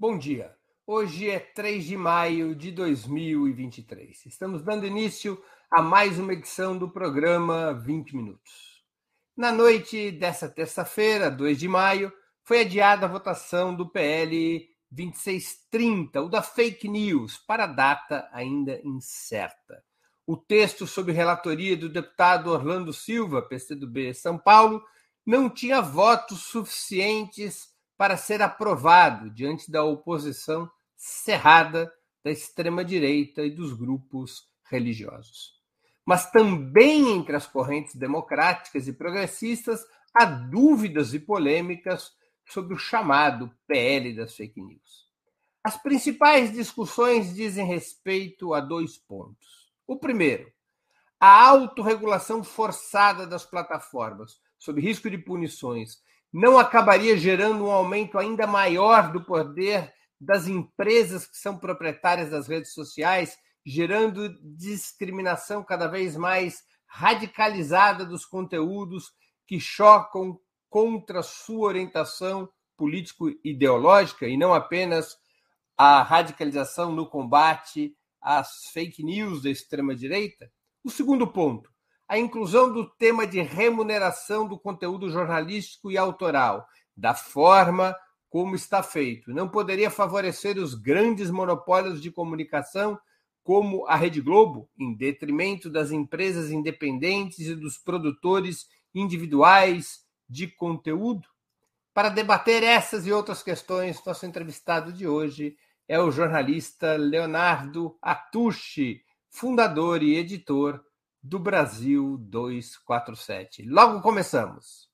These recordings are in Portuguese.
Bom dia. Hoje é 3 de maio de 2023. Estamos dando início a mais uma edição do programa 20 Minutos. Na noite dessa terça-feira, 2 de maio, foi adiada a votação do PL 2630, o da fake news, para data ainda incerta. O texto, sob relatoria do deputado Orlando Silva, PCdoB São Paulo, não tinha votos suficientes para ser aprovado diante da oposição cerrada da extrema-direita e dos grupos religiosos. Mas também entre as correntes democráticas e progressistas há dúvidas e polêmicas sobre o chamado PL das fake news. As principais discussões dizem respeito a dois pontos. O primeiro, a autorregulação forçada das plataformas, sob risco de punições, não acabaria gerando um aumento ainda maior do poder das empresas que são proprietárias das redes sociais, gerando discriminação cada vez mais radicalizada dos conteúdos que chocam contra sua orientação político-ideológica e não apenas a radicalização no combate às fake news da extrema-direita? O segundo ponto, a inclusão do tema de remuneração do conteúdo jornalístico e autoral, da forma como está feito. Não poderia favorecer os grandes monopólios de comunicação, como a Rede Globo, em detrimento das empresas independentes e dos produtores individuais de conteúdo? Para debater essas e outras questões, nosso entrevistado de hoje é o jornalista Leonardo Atushi, fundador e editor do Brasil 247. Logo começamos.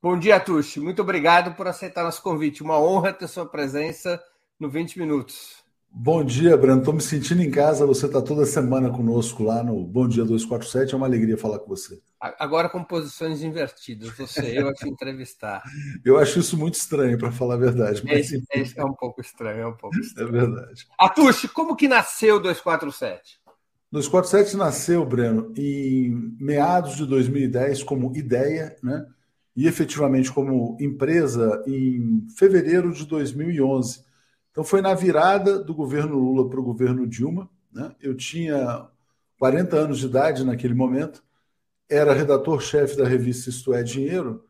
Bom dia, Tuxi. Muito obrigado por aceitar nosso convite. Uma honra ter sua presença no 20 Minutos. Bom dia, Breno. Estou me sentindo em casa. Você está toda semana conosco lá no Bom Dia 247. É uma alegria falar com você. Agora com posições invertidas. Você, eu a te entrevistar. eu acho isso muito estranho, para falar a verdade. Mas... É, é, é, um pouco estranho, é um pouco é estranho. É verdade. Atush, como que nasceu o 247? 247 nasceu, Breno, em meados de 2010 como ideia, né? E efetivamente como empresa em fevereiro de 2011 então foi na virada do governo Lula para o governo Dilma. Né? Eu tinha 40 anos de idade naquele momento, era redator-chefe da revista Isto é Dinheiro,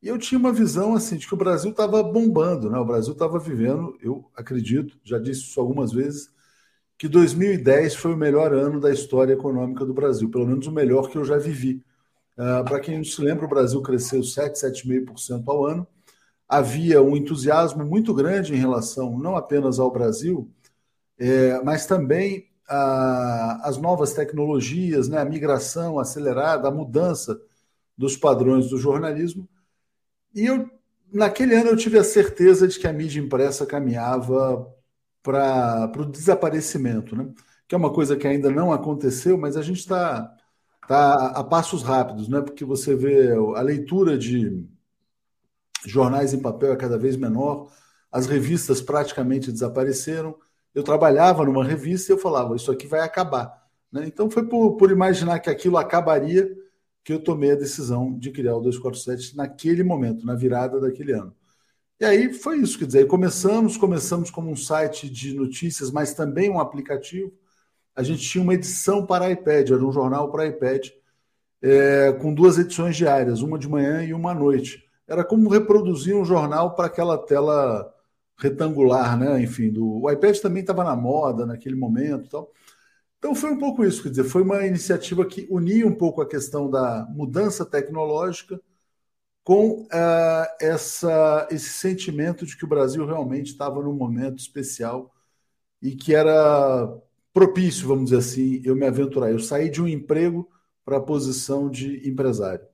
e eu tinha uma visão assim de que o Brasil estava bombando, né? O Brasil estava vivendo, eu acredito, já disse isso algumas vezes, que 2010 foi o melhor ano da história econômica do Brasil, pelo menos o melhor que eu já vivi. Uh, Para quem não se lembra, o Brasil cresceu 7, 7,5% ao ano havia um entusiasmo muito grande em relação não apenas ao Brasil, é, mas também às novas tecnologias, né, a migração acelerada, a mudança dos padrões do jornalismo. E eu, naquele ano eu tive a certeza de que a mídia impressa caminhava para o desaparecimento, né? que é uma coisa que ainda não aconteceu, mas a gente está tá a passos rápidos, né? porque você vê a leitura de jornais em papel é cada vez menor, as revistas praticamente desapareceram. Eu trabalhava numa revista e eu falava, isso aqui vai acabar. Né? Então foi por, por imaginar que aquilo acabaria que eu tomei a decisão de criar o 247 naquele momento, na virada daquele ano. E aí foi isso, quer dizer, começamos, começamos como um site de notícias, mas também um aplicativo. A gente tinha uma edição para iPad, era um jornal para iPad, é, com duas edições diárias, uma de manhã e uma à noite era como reproduzir um jornal para aquela tela retangular, né? Enfim, do, o iPad também estava na moda naquele momento, tal. Então foi um pouco isso, quer dizer, foi uma iniciativa que unia um pouco a questão da mudança tecnológica com uh, essa, esse sentimento de que o Brasil realmente estava num momento especial e que era propício, vamos dizer assim, eu me aventurar. Eu saí de um emprego para a posição de empresário.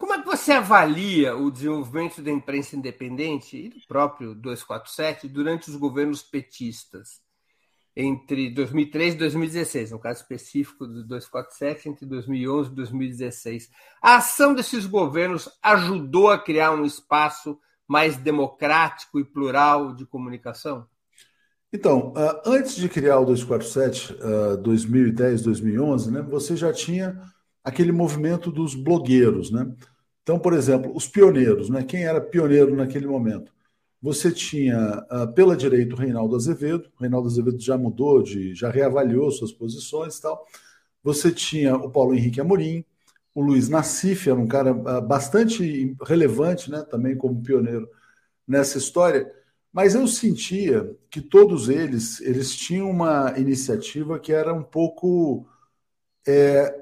Como é que você avalia o desenvolvimento da imprensa independente e do próprio 247 durante os governos petistas? entre 2003 e 2016, no caso específico do 247, entre 2011 e 2016. A ação desses governos ajudou a criar um espaço mais democrático e plural de comunicação? Então, ah, antes de criar o 247, 2010, 2011, né, você já tinha aquele movimento dos blogueiros, né? Então, por exemplo, os pioneiros, né? Quem era pioneiro naquele momento? Você tinha, uh, pela direita, o Reinaldo Azevedo. O Reinaldo Azevedo já mudou, de, já reavaliou suas posições e tal. Você tinha o Paulo Henrique Amorim, o Luiz Nassif, era um cara uh, bastante relevante, né? Também como pioneiro nessa história. Mas eu sentia que todos eles, eles tinham uma iniciativa que era um pouco é,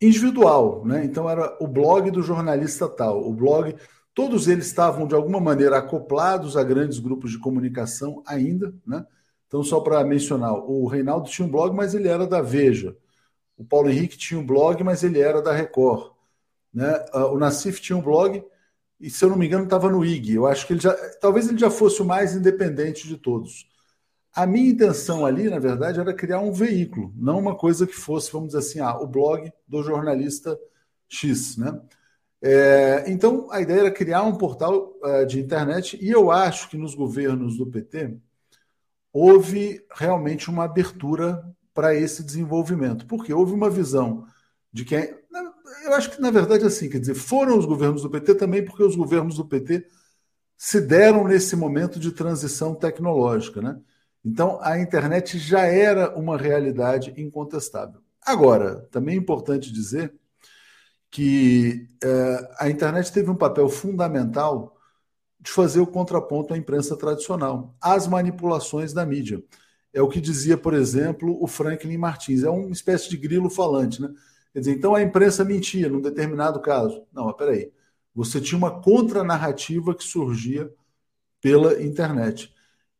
individual, né? Então era o blog do jornalista tal, o blog, todos eles estavam de alguma maneira acoplados a grandes grupos de comunicação ainda, né? Então só para mencionar, o Reinaldo tinha um blog, mas ele era da Veja. O Paulo Henrique tinha um blog, mas ele era da Record, né? Ah, o Nassif tinha um blog e se eu não me engano estava no IG. Eu acho que ele já, talvez ele já fosse o mais independente de todos. A minha intenção ali, na verdade, era criar um veículo, não uma coisa que fosse, vamos dizer assim, ah, o blog do jornalista X, né? É, então, a ideia era criar um portal uh, de internet e eu acho que nos governos do PT houve realmente uma abertura para esse desenvolvimento, porque houve uma visão de que eu acho que na verdade assim, quer dizer, foram os governos do PT também porque os governos do PT se deram nesse momento de transição tecnológica, né? Então, a internet já era uma realidade incontestável. Agora, também é importante dizer que é, a internet teve um papel fundamental de fazer o contraponto à imprensa tradicional, às manipulações da mídia. É o que dizia, por exemplo, o Franklin Martins. É uma espécie de grilo falante, né? Quer dizer, então a imprensa mentia num determinado caso. Não, mas peraí. Você tinha uma contranarrativa que surgia pela internet.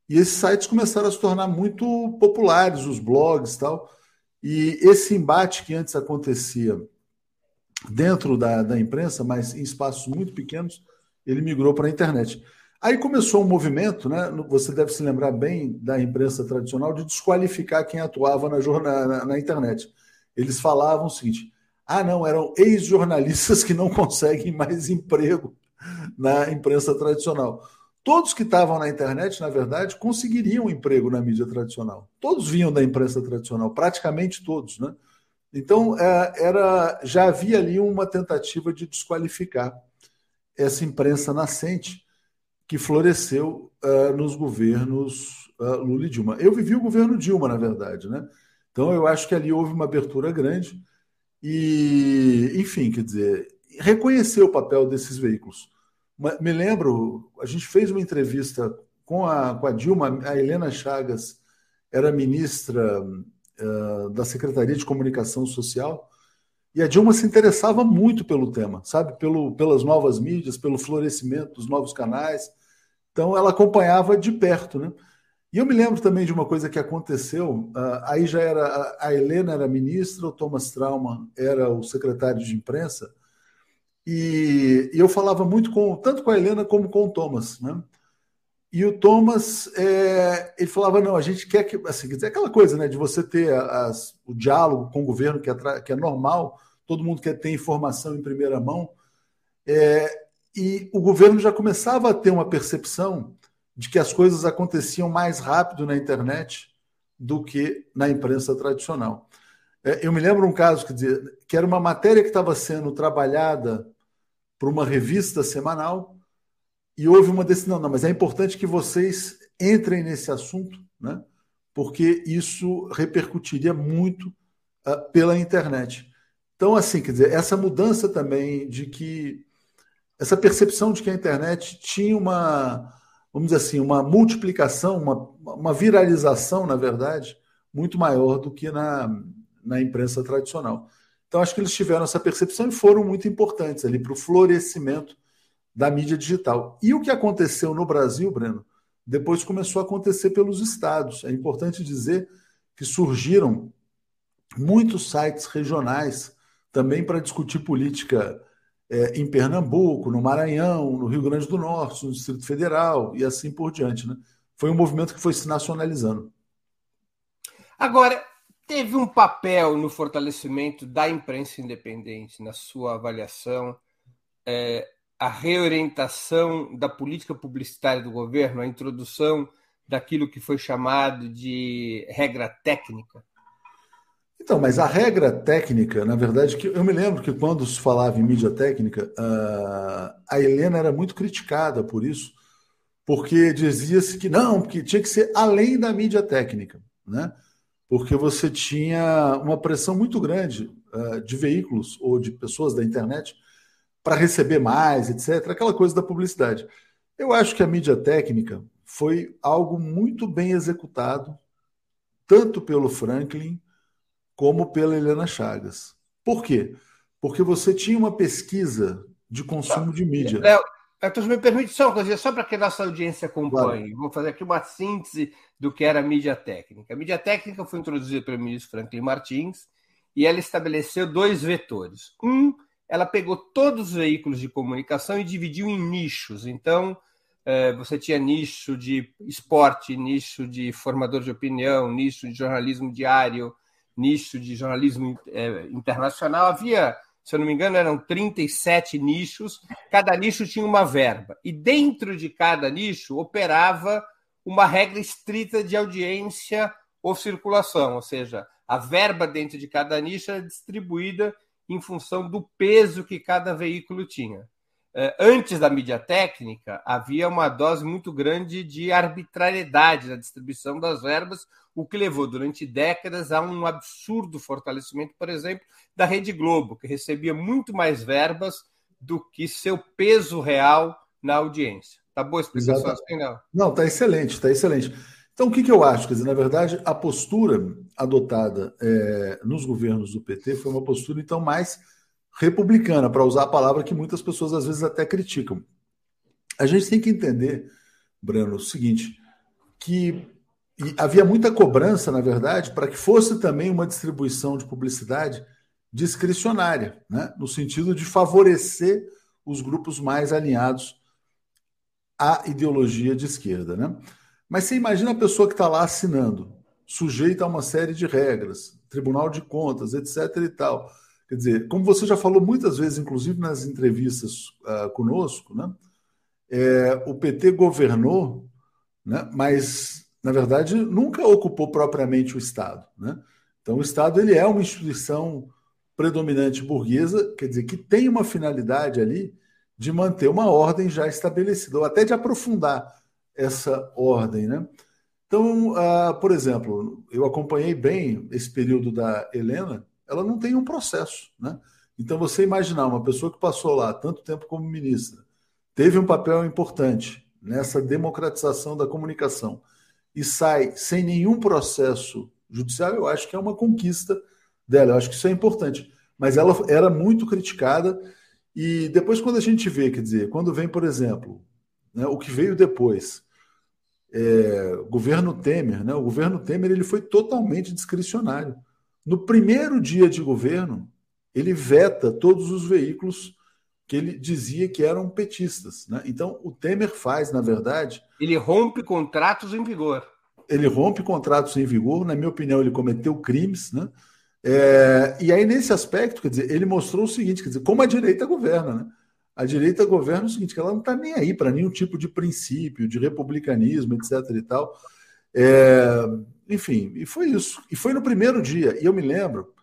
E esses sites começaram a se tornar muito populares, os blogs e tal. E esse embate que antes acontecia dentro da, da imprensa, mas em espaços muito pequenos, ele migrou para a internet. Aí começou um movimento, né? Você deve se lembrar bem da imprensa tradicional de desqualificar quem atuava na, na, na internet. Eles falavam o seguinte: ah, não, eram ex-jornalistas que não conseguem mais emprego na imprensa tradicional. Todos que estavam na internet, na verdade, conseguiriam um emprego na mídia tradicional. Todos vinham da imprensa tradicional, praticamente todos, né? Então, é, era, já havia ali uma tentativa de desqualificar essa imprensa nascente que floresceu uh, nos governos uh, Lula e Dilma. Eu vivi o governo Dilma, na verdade, né? Então, eu acho que ali houve uma abertura grande e, enfim, quer dizer, reconhecer o papel desses veículos. Me lembro, a gente fez uma entrevista com a, com a Dilma, a Helena Chagas era ministra uh, da Secretaria de Comunicação Social, e a Dilma se interessava muito pelo tema, sabe? Pelo, pelas novas mídias, pelo florescimento dos novos canais. Então, ela acompanhava de perto, né? E eu me lembro também de uma coisa que aconteceu. Uh, aí já era a Helena era ministra, o Thomas Trauman era o secretário de imprensa, e, e, eu falava muito com tanto com a Helena como com o Thomas, né? E o Thomas, é, ele falava, não, a gente quer que, assim, quer dizer, aquela coisa, né, de você ter as, o diálogo com o governo, que é, que é normal, todo mundo quer ter informação em primeira mão, é, e o governo já começava a ter uma percepção de que as coisas aconteciam mais rápido na internet do que na imprensa tradicional. É, eu me lembro um caso, quer dizer, que era uma matéria que estava sendo trabalhada para uma revista semanal e houve uma decisão, não, mas é importante que vocês entrem nesse assunto, né? porque isso repercutiria muito uh, pela internet. Então, assim, quer dizer, essa mudança também de que essa percepção de que a internet tinha uma, vamos dizer assim, uma multiplicação, uma, uma viralização, na verdade, muito maior do que na, na imprensa tradicional. Então, acho que eles tiveram essa percepção e foram muito importantes ali para o florescimento da mídia digital. E o que aconteceu no Brasil, Breno, depois começou a acontecer pelos estados. É importante dizer que surgiram muitos sites regionais também para discutir política é, em Pernambuco, no Maranhão, no Rio Grande do Norte, no Distrito Federal e assim por diante. Né? Foi um movimento que foi se nacionalizando. Agora, teve um papel no fortalecimento da imprensa independente, na sua avaliação, é, a reorientação da política publicitária do governo, a introdução daquilo que foi chamado de regra técnica? Então, mas a regra técnica, na verdade, que eu me lembro que quando se falava em mídia técnica, a Helena era muito criticada por isso, porque dizia-se que não, que tinha que ser além da mídia técnica, né? Porque você tinha uma pressão muito grande uh, de veículos ou de pessoas da internet para receber mais, etc. Aquela coisa da publicidade. Eu acho que a mídia técnica foi algo muito bem executado, tanto pelo Franklin como pela Helena Chagas. Por quê? Porque você tinha uma pesquisa de consumo de mídia. Então, me permite só uma coisa, só para que a nossa audiência acompanhe. Claro. Vou fazer aqui uma síntese do que era a mídia técnica. A mídia técnica foi introduzida pelo ministro Franklin Martins e ela estabeleceu dois vetores. Um, ela pegou todos os veículos de comunicação e dividiu em nichos. Então, eh, você tinha nicho de esporte, nicho de formador de opinião, nicho de jornalismo diário, nicho de jornalismo é, internacional, havia, se eu não me engano, eram 37 nichos, cada nicho tinha uma verba. E dentro de cada nicho operava uma regra estrita de audiência ou circulação, ou seja, a verba dentro de cada nicho era distribuída em função do peso que cada veículo tinha. É, antes da mídia técnica, havia uma dose muito grande de arbitrariedade na distribuição das verbas, o que levou durante décadas a um absurdo fortalecimento, por exemplo, da Rede Globo, que recebia muito mais verbas do que seu peso real na audiência. Tá boa a explicação assim, não? Não, tá excelente, tá excelente. Então, o que, que eu acho? Quer dizer, na verdade, a postura adotada é, nos governos do PT foi uma postura, então, mais republicana, para usar a palavra que muitas pessoas às vezes até criticam. A gente tem que entender, Breno, o seguinte, que havia muita cobrança, na verdade, para que fosse também uma distribuição de publicidade discricionária, né? no sentido de favorecer os grupos mais alinhados à ideologia de esquerda. Né? Mas você imagina a pessoa que está lá assinando, sujeita a uma série de regras, Tribunal de Contas, etc. e tal Quer dizer, como você já falou muitas vezes, inclusive nas entrevistas uh, conosco, né? É, o PT governou, né? mas, na verdade, nunca ocupou propriamente o Estado. Né? Então, o Estado ele é uma instituição predominante burguesa, quer dizer, que tem uma finalidade ali de manter uma ordem já estabelecida, ou até de aprofundar essa ordem. Né? Então, uh, por exemplo, eu acompanhei bem esse período da Helena, ela não tem um processo. Né? Então, você imaginar uma pessoa que passou lá tanto tempo como ministra, teve um papel importante nessa democratização da comunicação e sai sem nenhum processo judicial, eu acho que é uma conquista dela. Eu acho que isso é importante. Mas ela era muito criticada. E depois, quando a gente vê, quer dizer, quando vem, por exemplo, né, o que veio depois, é, governo Temer, né, o governo Temer ele foi totalmente discricionário. No primeiro dia de governo, ele veta todos os veículos que ele dizia que eram petistas. Né? Então, o Temer faz, na verdade. Ele rompe contratos em vigor. Ele rompe contratos em vigor, na minha opinião, ele cometeu crimes. Né? É, e aí, nesse aspecto, quer dizer, ele mostrou o seguinte: quer dizer, como a direita governa. Né? A direita governa o seguinte: que ela não está nem aí para nenhum tipo de princípio, de republicanismo, etc. e tal. É, enfim, e foi isso. E foi no primeiro dia. E eu me lembro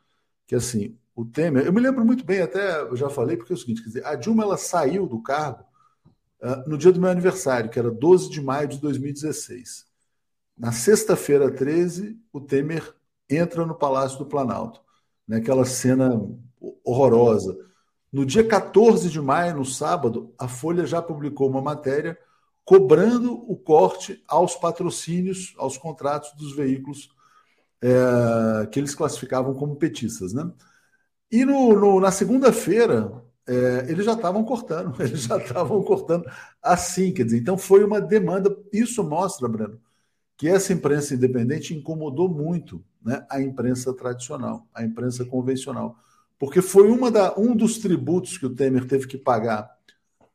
que, assim, o Temer, eu me lembro muito bem, até eu já falei, porque é o seguinte: quer dizer, a Dilma ela saiu do cargo uh, no dia do meu aniversário, que era 12 de maio de 2016. Na sexta-feira 13, o Temer entra no Palácio do Planalto, né, aquela cena horrorosa. No dia 14 de maio, no sábado, a Folha já publicou uma matéria cobrando o corte aos patrocínios, aos contratos dos veículos é, que eles classificavam como petistas. Né? E no, no na segunda-feira, é, eles já estavam cortando, eles já estavam cortando assim, quer dizer, então foi uma demanda. Isso mostra, Breno, que essa imprensa independente incomodou muito né, a imprensa tradicional, a imprensa convencional, porque foi uma da, um dos tributos que o Temer teve que pagar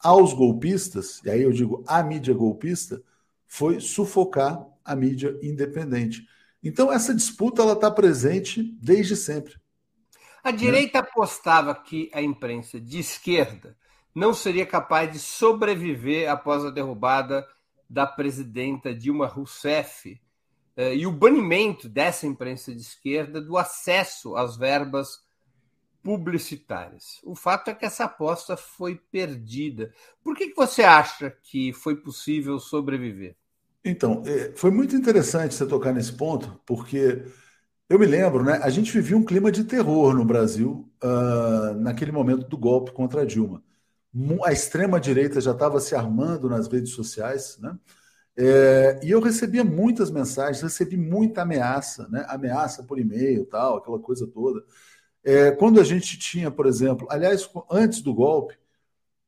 aos golpistas, e aí eu digo a mídia golpista, foi sufocar a mídia independente. Então, essa disputa ela está presente desde sempre. A direita né? apostava que a imprensa de esquerda não seria capaz de sobreviver após a derrubada da presidenta Dilma Rousseff eh, e o banimento dessa imprensa de esquerda do acesso às verbas publicitárias. O fato é que essa aposta foi perdida. Por que, que você acha que foi possível sobreviver? Então, é, foi muito interessante você tocar nesse ponto, porque eu me lembro, né? A gente vivia um clima de terror no Brasil uh, naquele momento do golpe contra a Dilma. A extrema-direita já estava se armando nas redes sociais, né? É, e eu recebia muitas mensagens, recebi muita ameaça, né? Ameaça por e-mail, tal, aquela coisa toda. É, quando a gente tinha, por exemplo, aliás, antes do golpe,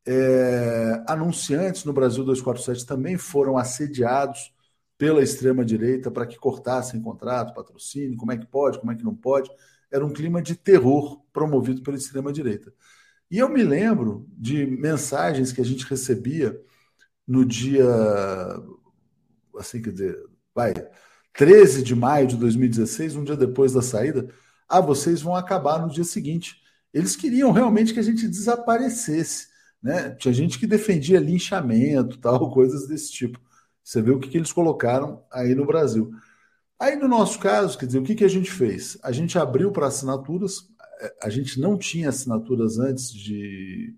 é, anunciantes no Brasil 247 também foram assediados pela extrema-direita para que cortassem contrato, patrocínio, como é que pode, como é que não pode. Era um clima de terror promovido pela extrema-direita. E eu me lembro de mensagens que a gente recebia no dia, assim, quer dizer, vai, 13 de maio de 2016, um dia depois da saída, ah, vocês vão acabar no dia seguinte. Eles queriam realmente que a gente desaparecesse. Né? Tinha gente que defendia linchamento, tal, coisas desse tipo. Você vê o que, que eles colocaram aí no Brasil. Aí, no nosso caso, quer dizer, o que, que a gente fez? A gente abriu para assinaturas, a gente não tinha assinaturas antes de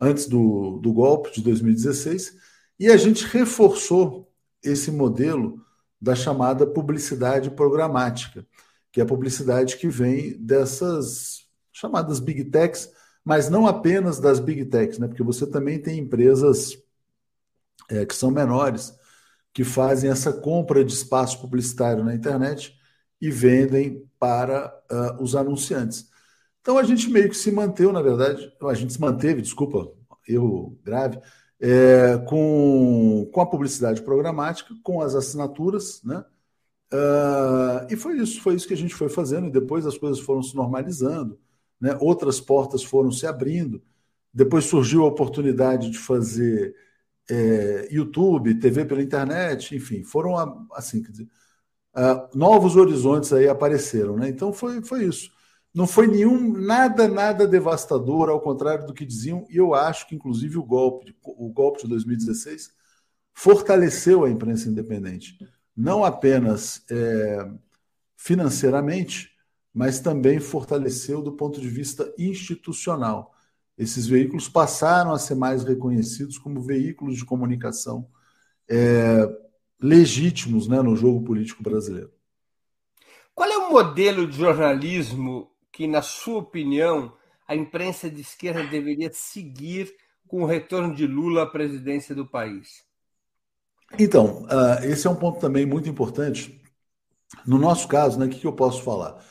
antes do, do golpe de 2016, e a gente reforçou esse modelo da chamada publicidade programática que é a publicidade que vem dessas chamadas big techs, mas não apenas das big techs, né? porque você também tem empresas é, que são menores, que fazem essa compra de espaço publicitário na internet e vendem para uh, os anunciantes. Então a gente meio que se manteve, na verdade, a gente se manteve, desculpa, erro grave, é, com, com a publicidade programática, com as assinaturas, né? Uh, e foi isso, foi isso que a gente foi fazendo, e depois as coisas foram se normalizando, né? outras portas foram se abrindo. Depois surgiu a oportunidade de fazer é, YouTube, TV pela internet, enfim, foram assim, dizer, uh, novos horizontes aí apareceram, né? Então foi, foi isso. Não foi nenhum, nada, nada devastador, ao contrário do que diziam, e eu acho que, inclusive, o golpe, o golpe de 2016 fortaleceu a imprensa independente não apenas é, financeiramente, mas também fortaleceu do ponto de vista institucional. Esses veículos passaram a ser mais reconhecidos como veículos de comunicação é, legítimos né, no jogo político brasileiro. Qual é o modelo de jornalismo que, na sua opinião, a imprensa de esquerda deveria seguir com o retorno de Lula à presidência do país? Então, uh, esse é um ponto também muito importante. No nosso caso, né, o que, que eu posso falar?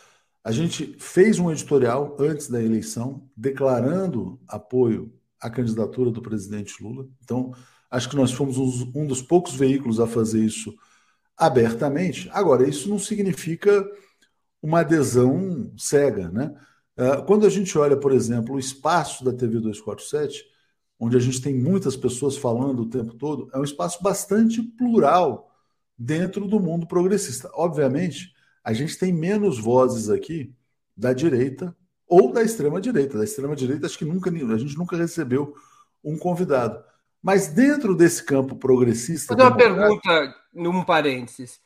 A gente fez um editorial antes da eleição declarando apoio à candidatura do presidente Lula. Então, acho que nós fomos um dos poucos veículos a fazer isso abertamente. Agora, isso não significa uma adesão cega, né? Ah, quando a gente olha, por exemplo, o espaço da TV 247, onde a gente tem muitas pessoas falando o tempo todo, é um espaço bastante plural dentro do mundo progressista. Obviamente, a gente tem menos vozes aqui da direita ou da extrema direita. Da extrema direita, acho que nunca a gente nunca recebeu um convidado. Mas dentro desse campo progressista. Vou dar uma pergunta, num parênteses.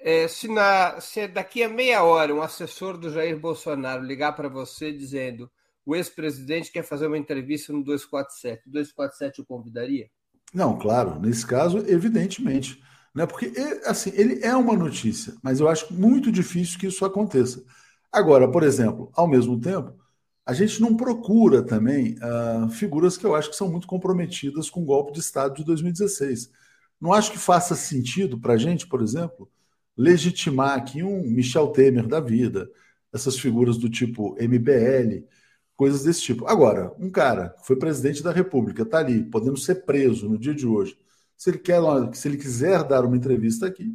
É, se, na, se daqui a meia hora um assessor do Jair Bolsonaro ligar para você dizendo o ex-presidente quer fazer uma entrevista no 247. O 247 o convidaria? Não, claro. Nesse caso, evidentemente. Né? Porque, assim, ele é uma notícia, mas eu acho muito difícil que isso aconteça. Agora, por exemplo, ao mesmo tempo, a gente não procura também uh, figuras que eu acho que são muito comprometidas com o golpe de Estado de 2016. Não acho que faça sentido para a gente, por exemplo, legitimar aqui um Michel Temer da vida, essas figuras do tipo MBL, coisas desse tipo. Agora, um cara que foi presidente da República, está ali, podendo ser preso no dia de hoje. Se ele, quer, se ele quiser dar uma entrevista aqui,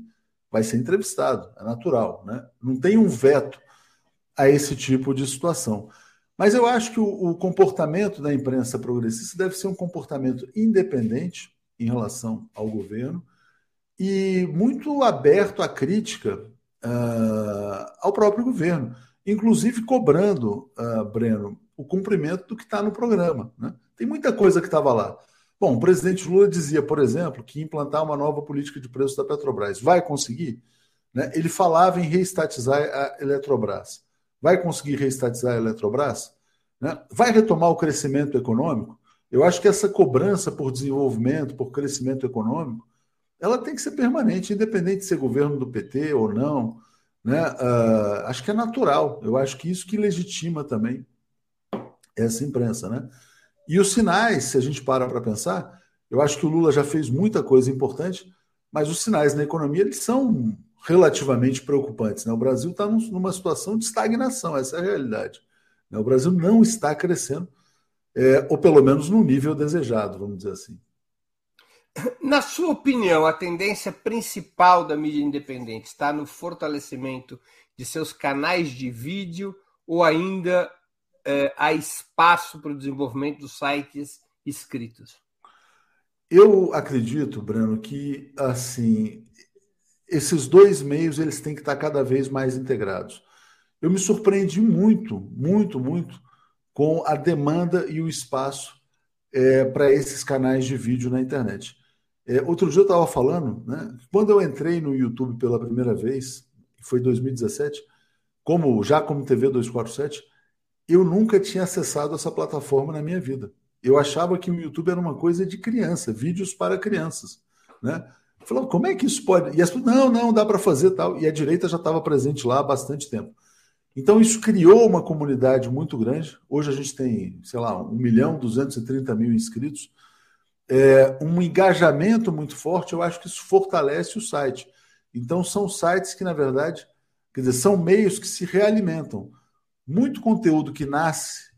vai ser entrevistado, é natural. Né? Não tem um veto a esse tipo de situação. Mas eu acho que o, o comportamento da imprensa progressista deve ser um comportamento independente em relação ao governo e muito aberto à crítica uh, ao próprio governo, inclusive cobrando, uh, Breno, o cumprimento do que está no programa. Né? Tem muita coisa que estava lá. Bom, o presidente Lula dizia, por exemplo, que implantar uma nova política de preço da Petrobras. Vai conseguir? Né? Ele falava em reestatizar a Eletrobras. Vai conseguir reestatizar a Eletrobras? Né? Vai retomar o crescimento econômico? Eu acho que essa cobrança por desenvolvimento, por crescimento econômico, ela tem que ser permanente, independente de ser governo do PT ou não. Né? Uh, acho que é natural. Eu acho que isso que legitima também essa imprensa. Né? E os sinais, se a gente para para pensar, eu acho que o Lula já fez muita coisa importante, mas os sinais na economia eles são relativamente preocupantes. Né? O Brasil está numa situação de estagnação, essa é a realidade. Né? O Brasil não está crescendo, é, ou pelo menos no nível desejado, vamos dizer assim. Na sua opinião, a tendência principal da mídia independente está no fortalecimento de seus canais de vídeo ou ainda é, há espaço para o desenvolvimento dos sites escritos? Eu acredito, Breno, que assim esses dois meios eles têm que estar cada vez mais integrados. Eu me surpreendi muito, muito, muito com a demanda e o espaço é, para esses canais de vídeo na internet. É, outro dia eu estava falando, né, quando eu entrei no YouTube pela primeira vez, foi em 2017, como já como TV 247, eu nunca tinha acessado essa plataforma na minha vida. Eu achava que o YouTube era uma coisa de criança, vídeos para crianças, né? Falou, como é que isso pode? E as pessoas, não, não, dá para fazer tal. E a direita já estava presente lá há bastante tempo. Então, isso criou uma comunidade muito grande. Hoje a gente tem, sei lá, 1 milhão 230 mil inscritos é, um engajamento muito forte, eu acho que isso fortalece o site. Então, são sites que, na verdade, quer dizer, são meios que se realimentam. Muito conteúdo que nasce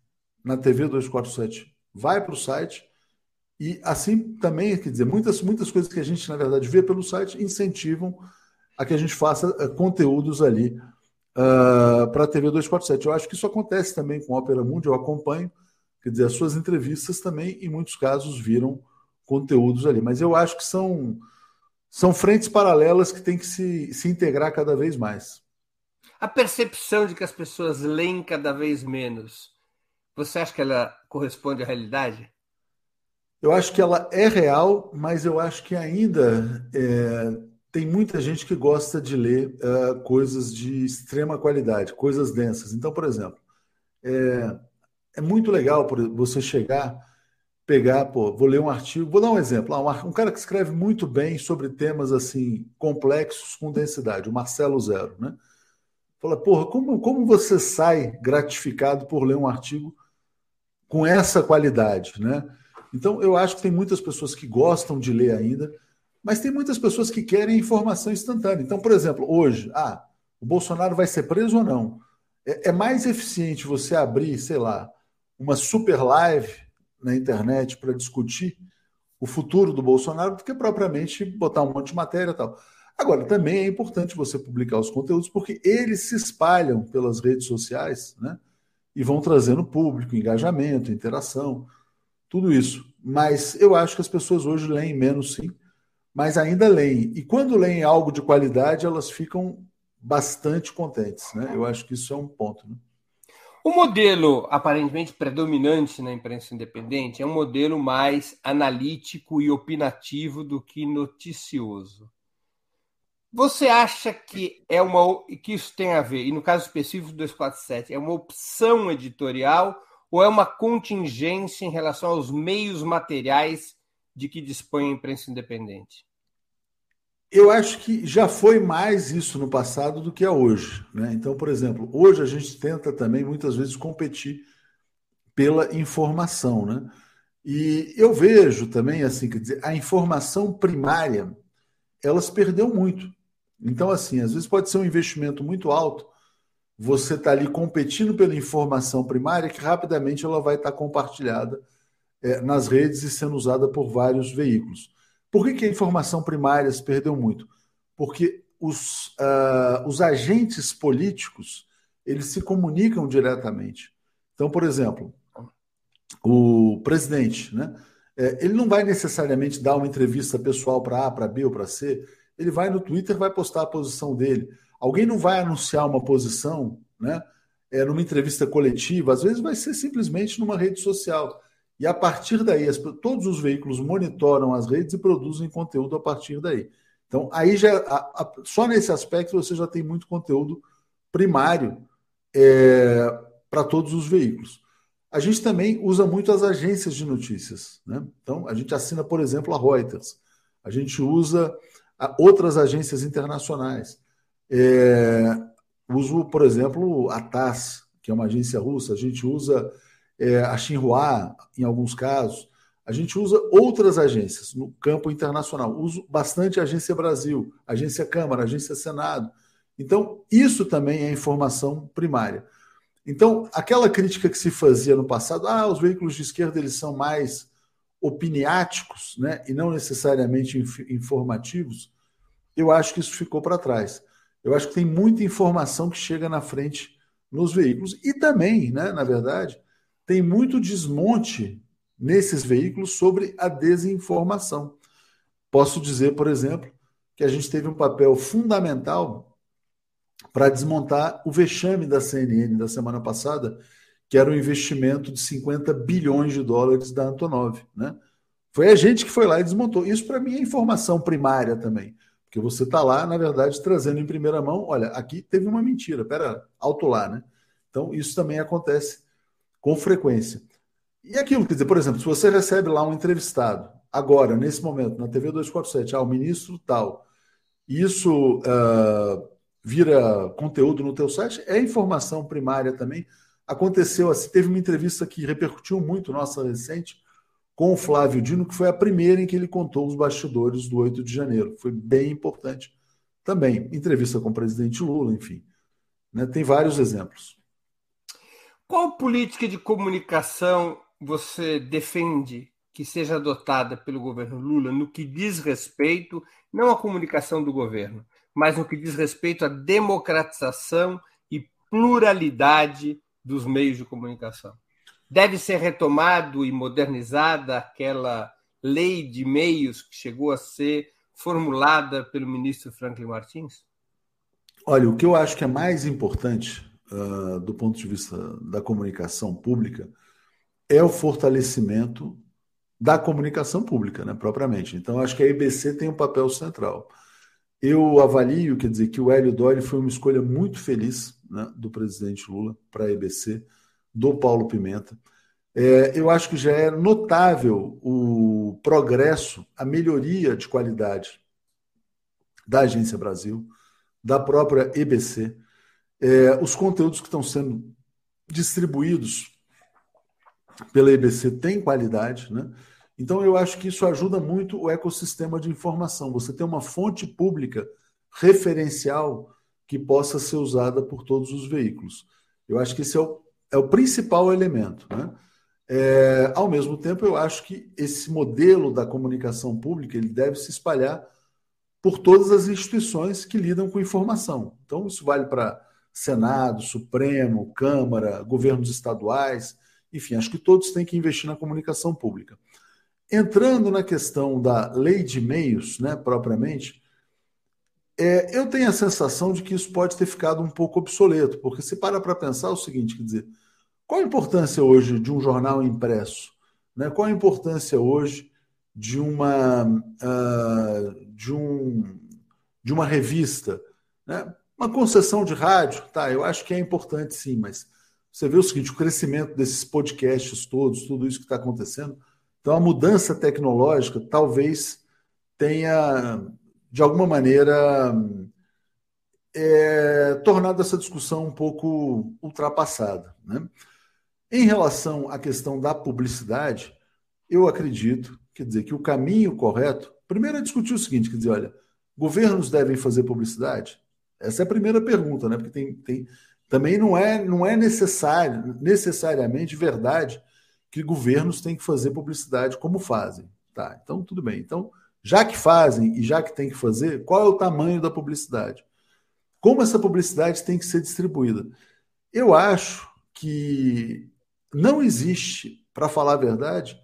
na TV 247 vai para o site, e assim também, quer dizer, muitas, muitas coisas que a gente, na verdade, vê pelo site incentivam a que a gente faça uh, conteúdos ali uh, para a TV 247. Eu acho que isso acontece também com a Opera Mundi, eu acompanho, quer dizer, as suas entrevistas também, em muitos casos, viram conteúdos ali. Mas eu acho que são, são frentes paralelas que têm que se, se integrar cada vez mais. A percepção de que as pessoas leem cada vez menos, você acha que ela corresponde à realidade? Eu acho que ela é real, mas eu acho que ainda é, tem muita gente que gosta de ler uh, coisas de extrema qualidade, coisas densas. Então, por exemplo, é, é muito legal você chegar pegar, pô, vou ler um artigo, vou dar um exemplo, ah, um cara que escreve muito bem sobre temas assim complexos com densidade, o Marcelo Zero, né? Fala, porra, como, como você sai gratificado por ler um artigo com essa qualidade, né? Então, eu acho que tem muitas pessoas que gostam de ler ainda, mas tem muitas pessoas que querem informação instantânea. Então, por exemplo, hoje, ah, o Bolsonaro vai ser preso ou não? É, é mais eficiente você abrir, sei lá, uma super live na internet para discutir o futuro do Bolsonaro do que propriamente botar um monte de matéria e tal. Agora, também é importante você publicar os conteúdos porque eles se espalham pelas redes sociais, né? E vão trazendo público, engajamento, interação, tudo isso. Mas eu acho que as pessoas hoje leem menos, sim, mas ainda leem. E quando leem algo de qualidade, elas ficam bastante contentes, né? Eu acho que isso é um ponto, né? O modelo aparentemente predominante na imprensa independente é um modelo mais analítico e opinativo do que noticioso. Você acha que é uma que isso tem a ver, e no caso específico do 247, é uma opção editorial ou é uma contingência em relação aos meios materiais de que dispõe a imprensa independente? Eu acho que já foi mais isso no passado do que é hoje. Né? Então, por exemplo, hoje a gente tenta também muitas vezes competir pela informação. Né? E eu vejo também, assim, quer dizer, a informação primária, elas perdeu muito. Então, assim, às vezes pode ser um investimento muito alto, você está ali competindo pela informação primária, que rapidamente ela vai estar tá compartilhada é, nas redes e sendo usada por vários veículos. Por que, que a informação primária se perdeu muito? Porque os, uh, os agentes políticos eles se comunicam diretamente. Então, por exemplo, o presidente, né? É, ele não vai necessariamente dar uma entrevista pessoal para A, para B ou para C. Ele vai no Twitter, vai postar a posição dele. Alguém não vai anunciar uma posição, né? É, numa entrevista coletiva, às vezes vai ser simplesmente numa rede social. E a partir daí, as, todos os veículos monitoram as redes e produzem conteúdo a partir daí. Então, aí já a, a, só nesse aspecto você já tem muito conteúdo primário é, para todos os veículos. A gente também usa muito as agências de notícias. Né? Então, a gente assina, por exemplo, a Reuters. A gente usa outras agências internacionais. É, uso, por exemplo, a TASS, que é uma agência russa. A gente usa é, a Xinhua, em alguns casos. A gente usa outras agências no campo internacional. Uso bastante a Agência Brasil, Agência Câmara, Agência Senado. Então, isso também é informação primária. Então, aquela crítica que se fazia no passado, ah, os veículos de esquerda eles são mais opiniáticos, né, e não necessariamente informativos, eu acho que isso ficou para trás. Eu acho que tem muita informação que chega na frente nos veículos e também, né, na verdade, tem muito desmonte nesses veículos sobre a desinformação. Posso dizer, por exemplo, que a gente teve um papel fundamental para desmontar o vexame da CNN da semana passada, que era um investimento de 50 bilhões de dólares da Antonov. Né? Foi a gente que foi lá e desmontou. Isso, para mim, é informação primária também. Porque você está lá, na verdade, trazendo em primeira mão: olha, aqui teve uma mentira, pera, alto lá, né? Então, isso também acontece com frequência. E aquilo, quer dizer, por exemplo, se você recebe lá um entrevistado, agora, nesse momento, na TV 247, ah, o ministro tal, isso. Uh, vira conteúdo no teu site, é informação primária também. Aconteceu assim, teve uma entrevista que repercutiu muito, nossa recente, com o Flávio Dino, que foi a primeira em que ele contou os bastidores do 8 de janeiro. Foi bem importante também. Entrevista com o presidente Lula, enfim. Né? Tem vários exemplos. Qual política de comunicação você defende que seja adotada pelo governo Lula no que diz respeito, não à comunicação do governo, mas no que diz respeito à democratização e pluralidade dos meios de comunicação. Deve ser retomado e modernizada aquela lei de meios que chegou a ser formulada pelo ministro Franklin Martins? Olha, o que eu acho que é mais importante uh, do ponto de vista da comunicação pública é o fortalecimento da comunicação pública, né, propriamente. Então, acho que a EBC tem um papel central. Eu avalio, quer dizer, que o Hélio Doyle foi uma escolha muito feliz né, do presidente Lula para a EBC, do Paulo Pimenta. É, eu acho que já é notável o progresso, a melhoria de qualidade da Agência Brasil, da própria EBC, é, os conteúdos que estão sendo distribuídos pela EBC têm qualidade, né? Então, eu acho que isso ajuda muito o ecossistema de informação. Você tem uma fonte pública referencial que possa ser usada por todos os veículos. Eu acho que esse é o, é o principal elemento. Né? É, ao mesmo tempo, eu acho que esse modelo da comunicação pública ele deve se espalhar por todas as instituições que lidam com informação. Então, isso vale para Senado, Supremo, Câmara, governos estaduais, enfim, acho que todos têm que investir na comunicação pública. Entrando na questão da lei de meios, né, propriamente, é, eu tenho a sensação de que isso pode ter ficado um pouco obsoleto, porque se para para pensar o seguinte, quer dizer, qual a importância hoje de um jornal impresso? Né? Qual a importância hoje de uma, uh, de um, de uma revista? Né? Uma concessão de rádio, tá, eu acho que é importante sim, mas você vê o seguinte, o crescimento desses podcasts todos, tudo isso que está acontecendo, então, a mudança tecnológica talvez tenha, de alguma maneira, é, tornado essa discussão um pouco ultrapassada. Né? Em relação à questão da publicidade, eu acredito, quer dizer, que o caminho correto, primeiro é discutir o seguinte, quer dizer, olha, governos devem fazer publicidade? Essa é a primeira pergunta, né? Porque tem, tem também não é, não é necessário, necessariamente verdade que governos têm que fazer publicidade como fazem. Tá, então tudo bem. Então, já que fazem e já que tem que fazer, qual é o tamanho da publicidade? Como essa publicidade tem que ser distribuída? Eu acho que não existe, para falar a verdade,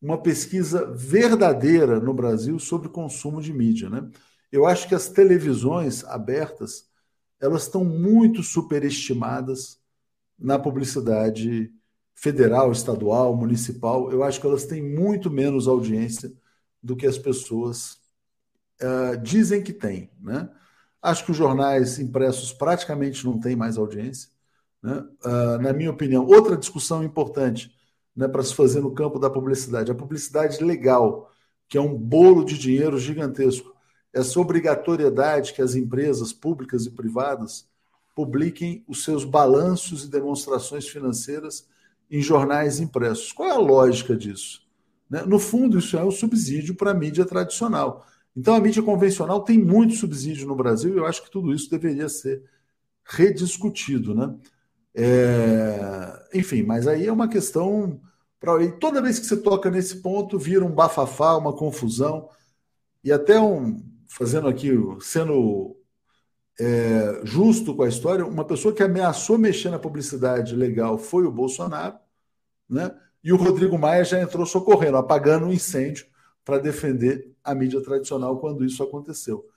uma pesquisa verdadeira no Brasil sobre consumo de mídia. Né? Eu acho que as televisões abertas elas estão muito superestimadas na publicidade federal, estadual, municipal. Eu acho que elas têm muito menos audiência do que as pessoas uh, dizem que têm. Né? Acho que os jornais impressos praticamente não têm mais audiência. Né? Uh, na minha opinião, outra discussão importante né, para se fazer no campo da publicidade, a publicidade legal, que é um bolo de dinheiro gigantesco. Essa obrigatoriedade que as empresas públicas e privadas publiquem os seus balanços e demonstrações financeiras em jornais impressos. Qual é a lógica disso? Né? No fundo, isso é um subsídio para a mídia tradicional. Então, a mídia convencional tem muito subsídio no Brasil e eu acho que tudo isso deveria ser rediscutido. Né? É... Enfim, mas aí é uma questão. Pra... E toda vez que você toca nesse ponto, vira um bafafá, uma confusão. E até um. Fazendo aqui, sendo é, justo com a história, uma pessoa que ameaçou mexer na publicidade legal foi o Bolsonaro, né? E o Rodrigo Maia já entrou socorrendo, apagando um incêndio para defender a mídia tradicional quando isso aconteceu.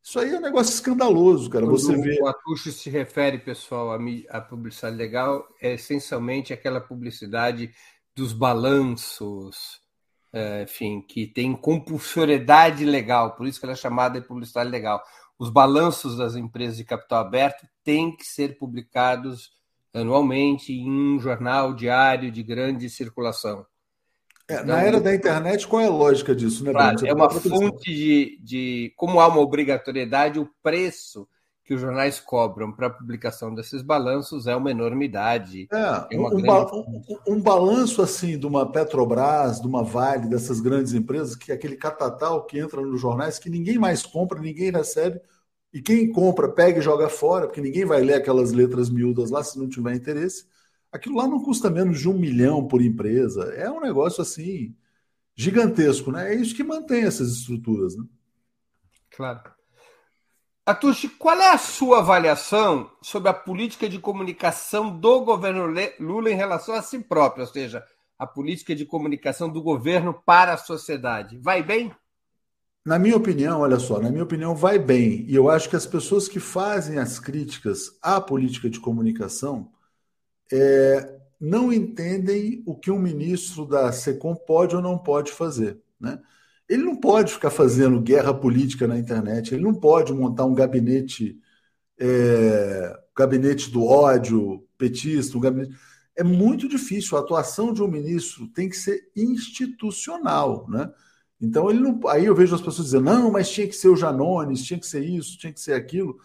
Isso aí é um negócio escandaloso, cara. Quando Você vê. O Atucho se refere, pessoal, à publicidade legal, é essencialmente aquela publicidade dos balanços, enfim, que tem compulsoriedade legal, por isso que ela é chamada de publicidade legal os balanços das empresas de capital aberto têm que ser publicados anualmente em um jornal diário de grande circulação. É, então, na era da internet, qual é a lógica disso? Né, claro, é uma fonte de, de. Como há uma obrigatoriedade, o preço que os jornais cobram para a publicação desses balanços é uma enormidade. É, é uma um, grande... um, um, balanço assim de uma Petrobras, de uma Vale, dessas grandes empresas, que é aquele catatal que entra nos jornais que ninguém mais compra, ninguém recebe, e quem compra pega e joga fora, porque ninguém vai ler aquelas letras miúdas lá se não tiver interesse. Aquilo lá não custa menos de um milhão por empresa. É um negócio assim gigantesco, né? É isso que mantém essas estruturas, né? Claro. Atushi, qual é a sua avaliação sobre a política de comunicação do governo Lula em relação a si próprio, ou seja, a política de comunicação do governo para a sociedade? Vai bem? Na minha opinião, olha só, na minha opinião, vai bem. E eu acho que as pessoas que fazem as críticas à política de comunicação é, não entendem o que um ministro da SECOM pode ou não pode fazer. Né? Ele não pode ficar fazendo guerra política na internet, ele não pode montar um gabinete, é, gabinete do ódio petista, um gabinete. É muito difícil. A atuação de um ministro tem que ser institucional, né? Então ele não. Aí eu vejo as pessoas dizendo, não, mas tinha que ser o Janones, tinha que ser isso, tinha que ser aquilo.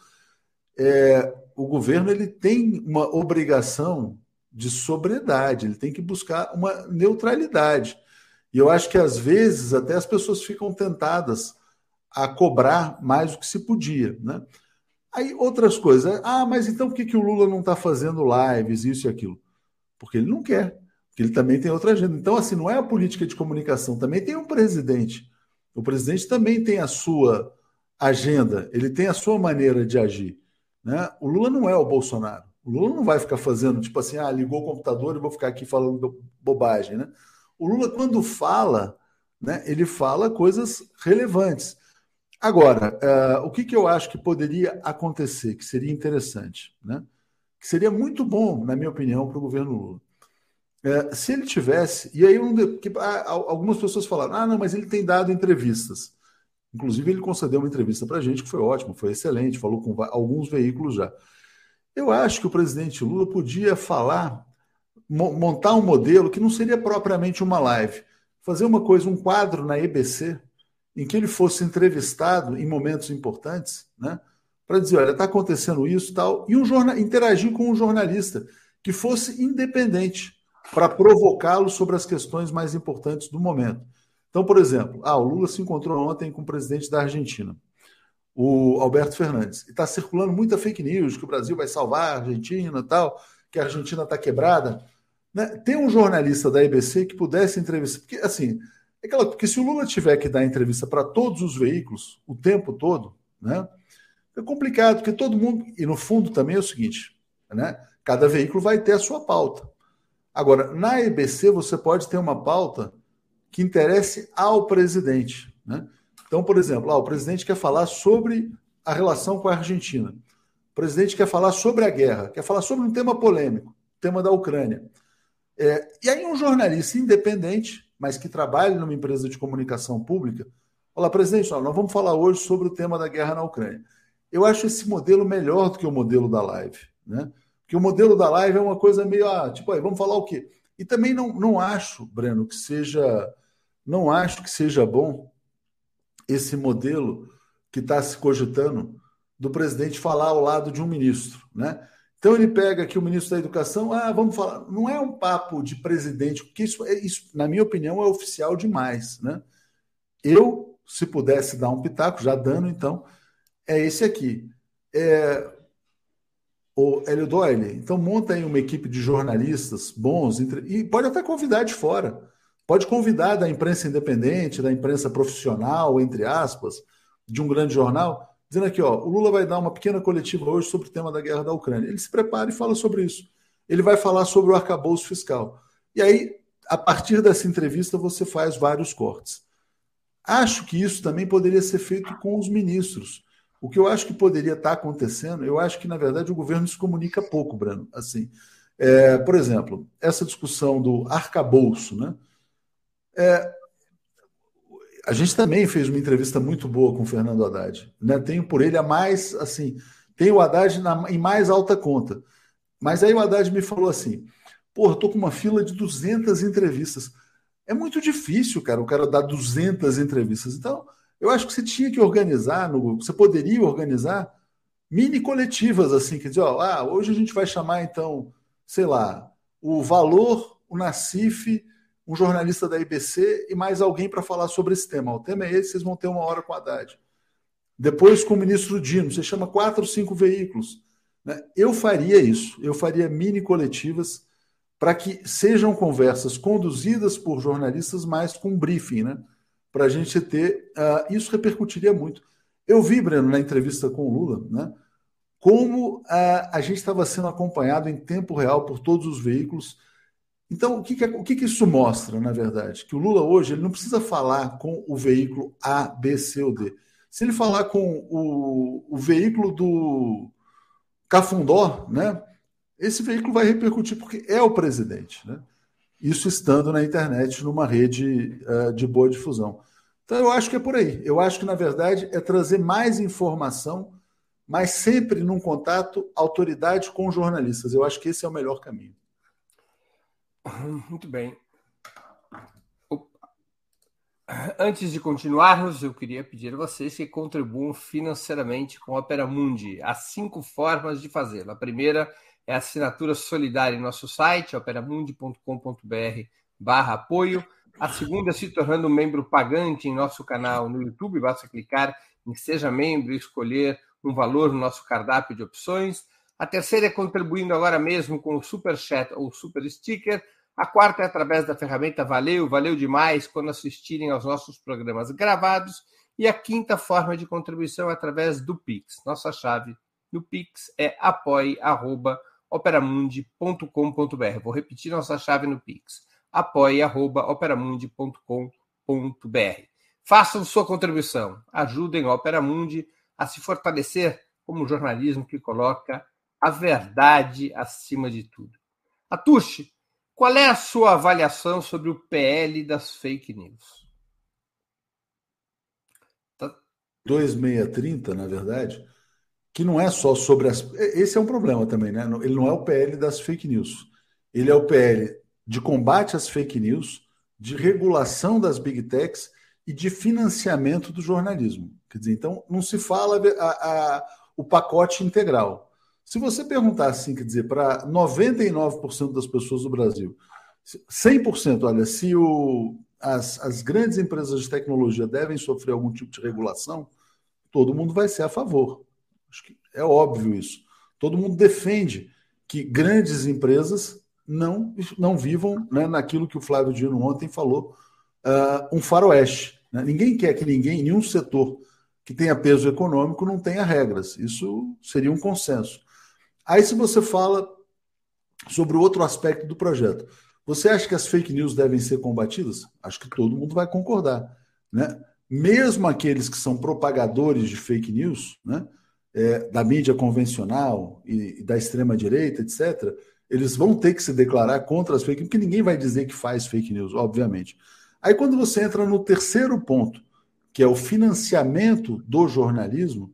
É, o governo ele tem uma obrigação de sobriedade, ele tem que buscar uma neutralidade. E eu acho que às vezes até as pessoas ficam tentadas a cobrar mais do que se podia, né? Aí outras coisas. Ah, mas então por que, que o Lula não está fazendo lives, isso e aquilo? Porque ele não quer, porque ele também tem outra agenda. Então, assim, não é a política de comunicação, também tem um presidente. O presidente também tem a sua agenda, ele tem a sua maneira de agir. Né? O Lula não é o Bolsonaro. O Lula não vai ficar fazendo, tipo assim, ah, ligou o computador e vou ficar aqui falando bobagem, né? O Lula, quando fala, né, ele fala coisas relevantes. Agora, uh, o que, que eu acho que poderia acontecer, que seria interessante, né? que seria muito bom, na minha opinião, para o governo Lula. Uh, se ele tivesse, e aí um, que, ah, algumas pessoas falaram, ah, não, mas ele tem dado entrevistas. Inclusive, ele concedeu uma entrevista para a gente que foi ótima, foi excelente, falou com alguns veículos já. Eu acho que o presidente Lula podia falar montar um modelo que não seria propriamente uma live, fazer uma coisa, um quadro na EBC, em que ele fosse entrevistado em momentos importantes, né? Para dizer, olha, está acontecendo isso tal, e um jornal, interagir com um jornalista que fosse independente para provocá-lo sobre as questões mais importantes do momento. Então, por exemplo, ah, o Lula se encontrou ontem com o presidente da Argentina, o Alberto Fernandes, e está circulando muita fake news que o Brasil vai salvar a Argentina tal, que a Argentina está quebrada. Né? Tem um jornalista da EBC que pudesse entrevistar. Porque, assim, é aquela, porque se o Lula tiver que dar entrevista para todos os veículos o tempo todo, né? É complicado, porque todo mundo. E no fundo também é o seguinte: né? cada veículo vai ter a sua pauta. Agora, na EBC, você pode ter uma pauta que interesse ao presidente. Né? Então, por exemplo, ah, o presidente quer falar sobre a relação com a Argentina. O presidente quer falar sobre a guerra, quer falar sobre um tema polêmico, tema da Ucrânia. É, e aí um jornalista independente, mas que trabalha numa empresa de comunicação pública, fala, presidente, nós vamos falar hoje sobre o tema da guerra na Ucrânia. Eu acho esse modelo melhor do que o modelo da live, né? Porque o modelo da live é uma coisa meio, ah, tipo, aí, vamos falar o quê? E também não, não acho, Breno, que seja, não acho que seja bom esse modelo que está se cogitando do presidente falar ao lado de um ministro, né? Então ele pega aqui o ministro da Educação, ah, vamos falar, não é um papo de presidente, porque isso, é, isso na minha opinião, é oficial demais, né? Eu, se pudesse dar um pitaco, já dando, então, é esse aqui. É, o Hélio Doyle, então monta aí uma equipe de jornalistas bons, e pode até convidar de fora. Pode convidar da imprensa independente, da imprensa profissional, entre aspas, de um grande jornal, dizendo aqui, ó, o Lula vai dar uma pequena coletiva hoje sobre o tema da guerra da Ucrânia. Ele se prepara e fala sobre isso. Ele vai falar sobre o arcabouço fiscal. E aí, a partir dessa entrevista, você faz vários cortes. Acho que isso também poderia ser feito com os ministros. O que eu acho que poderia estar acontecendo, eu acho que, na verdade, o governo se comunica pouco, Brano. Assim, é, por exemplo, essa discussão do arcabouço, né? É, a gente também fez uma entrevista muito boa com o Fernando Haddad. Né? Tenho por ele a mais, assim, tenho o Haddad na, em mais alta conta. Mas aí o Haddad me falou assim: pô, eu tô com uma fila de 200 entrevistas. É muito difícil, cara, o cara dar 200 entrevistas. Então, eu acho que você tinha que organizar, no, você poderia organizar mini coletivas, assim, quer dizer, ó, ah, hoje a gente vai chamar, então, sei lá, o valor, o Nacif um jornalista da IBC e mais alguém para falar sobre esse tema. O tema é esse, vocês vão ter uma hora com a Haddad. Depois com o ministro Dino, você chama quatro, cinco veículos. Né? Eu faria isso, eu faria mini coletivas para que sejam conversas conduzidas por jornalistas, mas com briefing, né? Para a gente ter. Uh, isso repercutiria muito. Eu vi, Breno, na entrevista com o Lula, né? Como uh, a gente estava sendo acompanhado em tempo real por todos os veículos então, o que, que, o que, que isso mostra, na verdade? Que o Lula hoje ele não precisa falar com o veículo A, B, C ou D. Se ele falar com o, o veículo do Cafundó, né, esse veículo vai repercutir porque é o presidente. Né? Isso estando na internet, numa rede uh, de boa difusão. Então, eu acho que é por aí. Eu acho que, na verdade, é trazer mais informação, mas sempre num contato autoridade com jornalistas. Eu acho que esse é o melhor caminho. Muito bem. Antes de continuarmos, eu queria pedir a vocês que contribuam financeiramente com a Opera Mundi. Há cinco formas de fazê-lo. A primeira é a assinatura solidária em nosso site, operamundi.com.br barra apoio. A segunda é se tornando membro pagante em nosso canal no YouTube. Basta clicar em Seja Membro e escolher um valor no nosso cardápio de opções. A terceira é contribuindo agora mesmo com o Super Chat ou Super Sticker. A quarta é através da ferramenta Valeu, valeu demais quando assistirem aos nossos programas gravados. E a quinta forma de contribuição é através do Pix. Nossa chave no Pix é apoie.operamundi.com.br. Vou repetir nossa chave no Pix. apoie.operamundi.com.br. Façam sua contribuição. Ajudem a Opera Mundi a se fortalecer como jornalismo que coloca a verdade acima de tudo. Atuche, qual é a sua avaliação sobre o PL das fake news? 2630, na verdade, que não é só sobre as. Esse é um problema também, né? Ele não é o PL das fake news. Ele é o PL de combate às fake news, de regulação das big techs e de financiamento do jornalismo. Quer dizer, então não se fala a, a, o pacote integral. Se você perguntar assim, quer dizer, para 99% das pessoas do Brasil, 100%, olha, se o, as, as grandes empresas de tecnologia devem sofrer algum tipo de regulação, todo mundo vai ser a favor. Acho que é óbvio isso. Todo mundo defende que grandes empresas não, não vivam né, naquilo que o Flávio Dino ontem falou, uh, um faroeste. Né? Ninguém quer que ninguém, nenhum setor que tenha peso econômico, não tenha regras. Isso seria um consenso. Aí, se você fala sobre o outro aspecto do projeto, você acha que as fake news devem ser combatidas? Acho que todo mundo vai concordar. Né? Mesmo aqueles que são propagadores de fake news, né? é, da mídia convencional e, e da extrema-direita, etc., eles vão ter que se declarar contra as fake news, porque ninguém vai dizer que faz fake news, obviamente. Aí, quando você entra no terceiro ponto, que é o financiamento do jornalismo,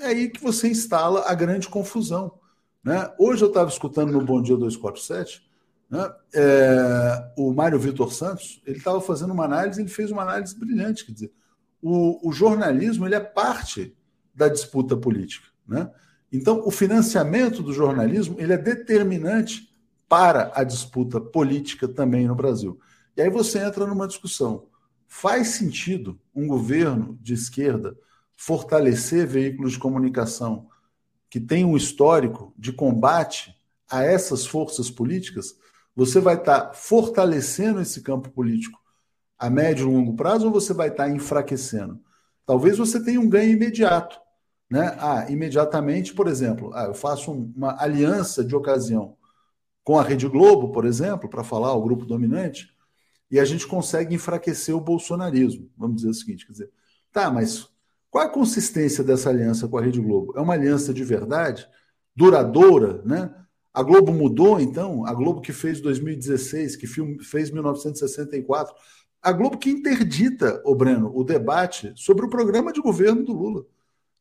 é aí que você instala a grande confusão. Né? Hoje eu estava escutando no Bom Dia 247 né, é, o Mário Vitor Santos, ele estava fazendo uma análise, ele fez uma análise brilhante, quer dizer, o, o jornalismo ele é parte da disputa política. Né? Então, o financiamento do jornalismo ele é determinante para a disputa política também no Brasil. E aí você entra numa discussão. Faz sentido um governo de esquerda fortalecer veículos de comunicação que têm um histórico de combate a essas forças políticas? Você vai estar fortalecendo esse campo político a médio e longo prazo ou você vai estar enfraquecendo? Talvez você tenha um ganho imediato. Né? Ah, imediatamente, por exemplo, ah, eu faço uma aliança de ocasião com a Rede Globo, por exemplo, para falar o grupo dominante, e a gente consegue enfraquecer o bolsonarismo. Vamos dizer o seguinte: quer dizer, tá, mas qual a consistência dessa aliança com a Rede Globo? É uma aliança de verdade, duradoura, né? A Globo mudou, então? A Globo que fez 2016, que fez 1964. A Globo que interdita, o Breno, o debate sobre o programa de governo do Lula.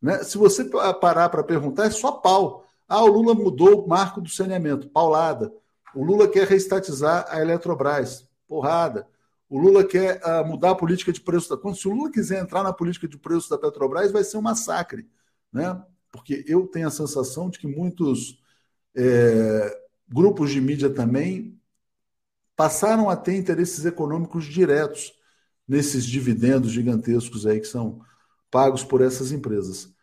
Né? Se você parar para perguntar, é só pau. Ah, o Lula mudou o marco do saneamento. Paulada. O Lula quer reestatizar a Eletrobras. Porrada. O Lula quer uh, mudar a política de preço da. Quando se o Lula quiser entrar na política de preço da Petrobras, vai ser um massacre. Né? Porque eu tenho a sensação de que muitos é, grupos de mídia também passaram a ter interesses econômicos diretos nesses dividendos gigantescos aí que são pagos por essas empresas.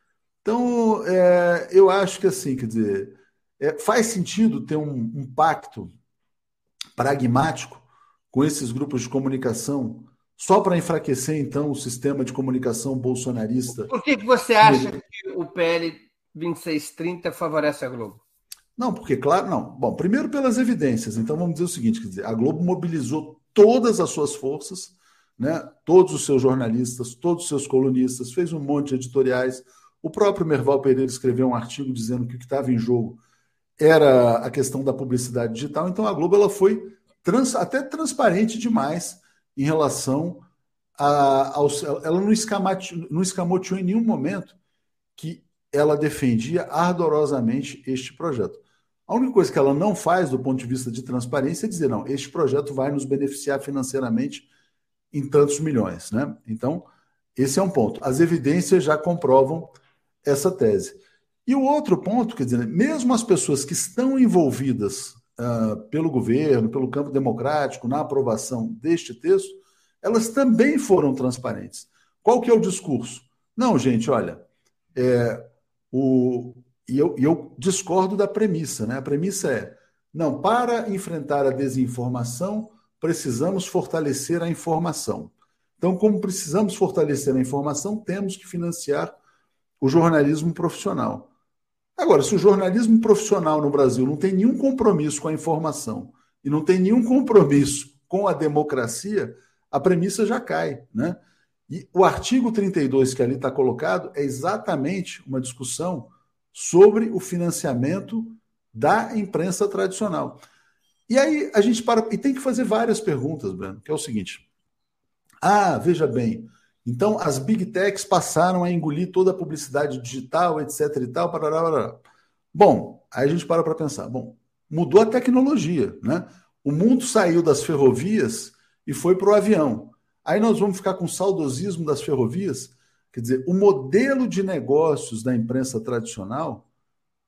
Então, é, eu acho que assim, quer dizer, é, faz sentido ter um, um, pacto pragmático com esses grupos de comunicação só para enfraquecer, então, o sistema de comunicação bolsonarista. Por que, que você acha que o PL 2630 favorece a Globo? Não, porque, claro, não. Bom, primeiro pelas evidências. Então vamos dizer o seguinte: quer dizer, a Globo mobilizou todas as suas forças, né, todos os seus jornalistas, todos os seus colunistas, fez um monte de editoriais. O próprio Merval Pereira escreveu um artigo dizendo que o que estava em jogo era a questão da publicidade digital. Então a Globo ela foi trans, até transparente demais em relação a, ao. Ela não, não escamoteou em nenhum momento que ela defendia ardorosamente este projeto. A única coisa que ela não faz do ponto de vista de transparência é dizer, não, este projeto vai nos beneficiar financeiramente em tantos milhões. Né? Então, esse é um ponto. As evidências já comprovam essa tese. E o outro ponto, quer dizer, mesmo as pessoas que estão envolvidas uh, pelo governo, pelo campo democrático, na aprovação deste texto, elas também foram transparentes. Qual que é o discurso? Não, gente, olha, é, o, e eu, e eu discordo da premissa, né? A premissa é: não, para enfrentar a desinformação, precisamos fortalecer a informação. Então, como precisamos fortalecer a informação, temos que financiar o jornalismo profissional. Agora, se o jornalismo profissional no Brasil não tem nenhum compromisso com a informação e não tem nenhum compromisso com a democracia, a premissa já cai, né? E o artigo 32 que ali está colocado é exatamente uma discussão sobre o financiamento da imprensa tradicional. E aí a gente para e tem que fazer várias perguntas, Breno, que é o seguinte: ah, veja bem, então as big techs passaram a engolir toda a publicidade digital, etc e tal, parará, parará. Bom, aí a gente para para pensar. Bom, mudou a tecnologia, né? O mundo saiu das ferrovias e foi para o avião. Aí nós vamos ficar com o saudosismo das ferrovias Quer dizer, o modelo de negócios da imprensa tradicional,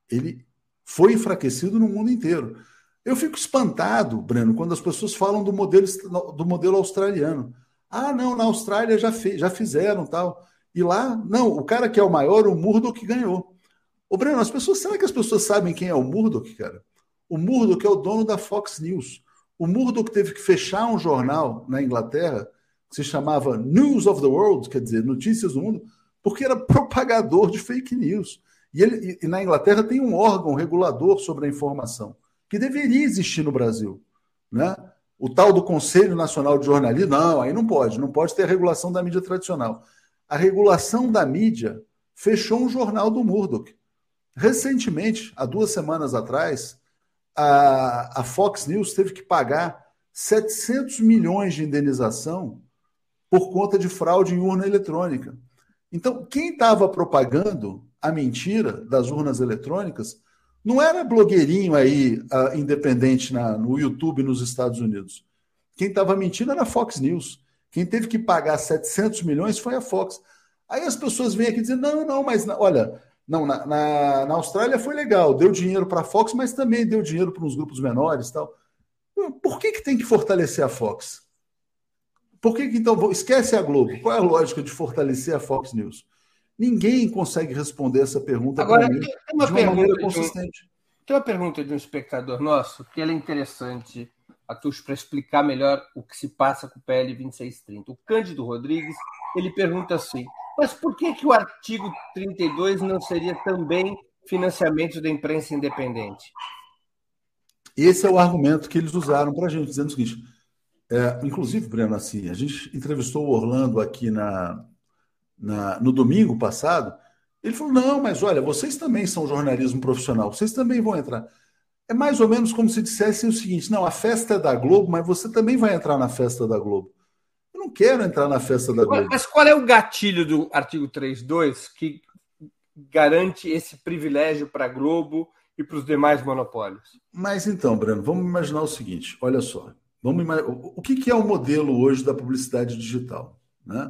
ele foi enfraquecido no mundo inteiro. Eu fico espantado, Breno, quando as pessoas falam do modelo, do modelo australiano. Ah, não, na Austrália já, fez, já fizeram tal. E lá, não, o cara que é o maior, o Murdoch ganhou. Ô, Breno, as pessoas, será que as pessoas sabem quem é o Murdoch, cara? O Murdoch é o dono da Fox News. O Murdoch teve que fechar um jornal na Inglaterra se chamava News of the World, quer dizer, Notícias do Mundo, porque era propagador de fake news. E, ele, e na Inglaterra tem um órgão regulador sobre a informação, que deveria existir no Brasil. Né? O tal do Conselho Nacional de Jornalismo, não, aí não pode, não pode ter a regulação da mídia tradicional. A regulação da mídia fechou um jornal do Murdoch. Recentemente, há duas semanas atrás, a, a Fox News teve que pagar 700 milhões de indenização por conta de fraude em urna eletrônica. Então, quem estava propagando a mentira das urnas eletrônicas não era blogueirinho aí uh, independente na, no YouTube nos Estados Unidos. Quem estava mentindo era a Fox News. Quem teve que pagar 700 milhões foi a Fox. Aí as pessoas vêm aqui dizendo: não, não, mas olha, não, na, na, na Austrália foi legal, deu dinheiro para a Fox, mas também deu dinheiro para uns grupos menores tal. Por que, que tem que fortalecer a Fox? Por que, que então esquece a Globo? Qual é a lógica de fortalecer a Fox News? Ninguém consegue responder essa pergunta Agora, mim, tem uma de uma maneira consistente. Um, tem uma pergunta de um espectador nosso que é interessante, Atush, para explicar melhor o que se passa com o PL 2630. O Cândido Rodrigues ele pergunta assim: mas por que, que o artigo 32 não seria também financiamento da imprensa independente? Esse é o argumento que eles usaram para a gente, dizendo o seguinte: é, inclusive, Breno, assim, a gente entrevistou o Orlando aqui na, na, no domingo passado. Ele falou: não, mas olha, vocês também são jornalismo profissional, vocês também vão entrar. É mais ou menos como se dissessem o seguinte: não, a festa é da Globo, mas você também vai entrar na festa da Globo. Eu não quero entrar na festa da Globo. Mas qual é o gatilho do artigo 3.2 que garante esse privilégio para a Globo e para os demais monopólios? Mas então, Breno, vamos imaginar o seguinte: olha só. Vamos o que é o modelo hoje da publicidade digital? Né?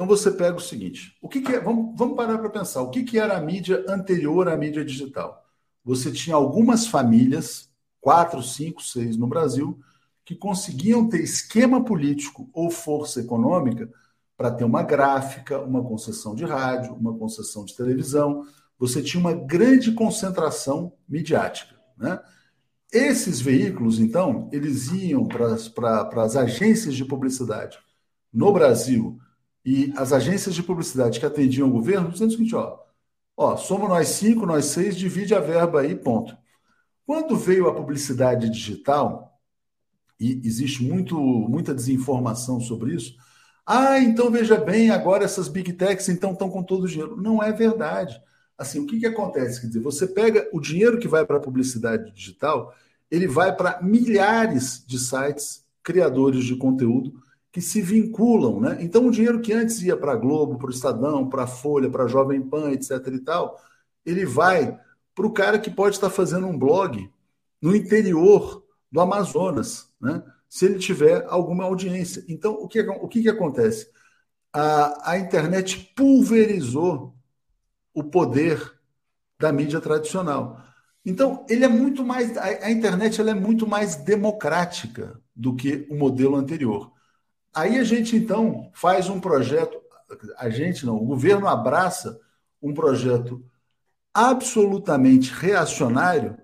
Então você pega o seguinte: o que, é, vamos, vamos parar para pensar, o que, que era a mídia anterior à mídia digital? Você tinha algumas famílias, quatro, cinco, seis no Brasil, que conseguiam ter esquema político ou força econômica para ter uma gráfica, uma concessão de rádio, uma concessão de televisão. Você tinha uma grande concentração midiática. Né? Esses veículos, então, eles iam para as agências de publicidade no Brasil e as agências de publicidade que atendiam o governo dizendo o seguinte: ó, ó, somos nós cinco, nós seis, divide a verba aí, ponto. Quando veio a publicidade digital, e existe muito, muita desinformação sobre isso, ah, então veja bem, agora essas big techs então estão com todo o dinheiro. Não é verdade. Assim, o que, que acontece? Quer dizer, você pega o dinheiro que vai para a publicidade digital ele vai para milhares de sites criadores de conteúdo que se vinculam, né? Então o dinheiro que antes ia para a Globo, para o Estadão, para a Folha, para a Jovem Pan, etc. e tal, ele vai para o cara que pode estar fazendo um blog no interior do Amazonas, né? Se ele tiver alguma audiência. Então o que o que, que acontece? A, a internet pulverizou o poder da mídia tradicional. Então, ele é muito mais. A, a internet ela é muito mais democrática do que o modelo anterior. Aí a gente, então, faz um projeto. A gente não, o governo abraça um projeto absolutamente reacionário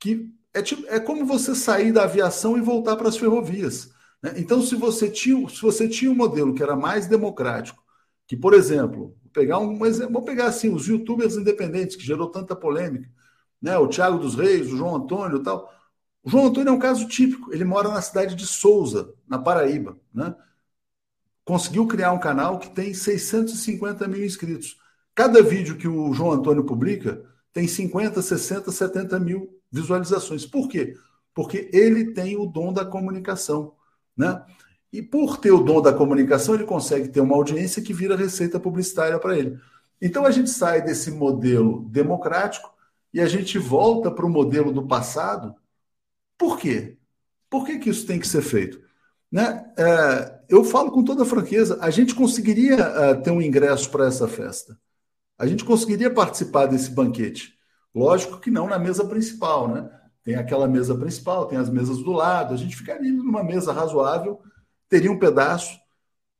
que é, tipo, é como você sair da aviação e voltar para as ferrovias. Né? Então, se você, tinha, se você tinha um modelo que era mais democrático, que, por exemplo, pegar um exemplo, vou pegar assim, os youtubers independentes, que gerou tanta polêmica né? O Tiago dos Reis, o João Antônio e tal. O João Antônio é um caso típico. Ele mora na cidade de Souza, na Paraíba, né? Conseguiu criar um canal que tem 650 mil inscritos. Cada vídeo que o João Antônio publica tem 50, 60, 70 mil visualizações. Por quê? Porque ele tem o dom da comunicação, né? E por ter o dom da comunicação, ele consegue ter uma audiência que vira receita publicitária para ele. Então a gente sai desse modelo democrático e a gente volta para o modelo do passado, por quê? Por que, que isso tem que ser feito? Né? É, eu falo com toda franqueza, a gente conseguiria é, ter um ingresso para essa festa. A gente conseguiria participar desse banquete. Lógico que não na mesa principal, né? Tem aquela mesa principal, tem as mesas do lado, a gente ficaria numa mesa razoável, teria um pedaço,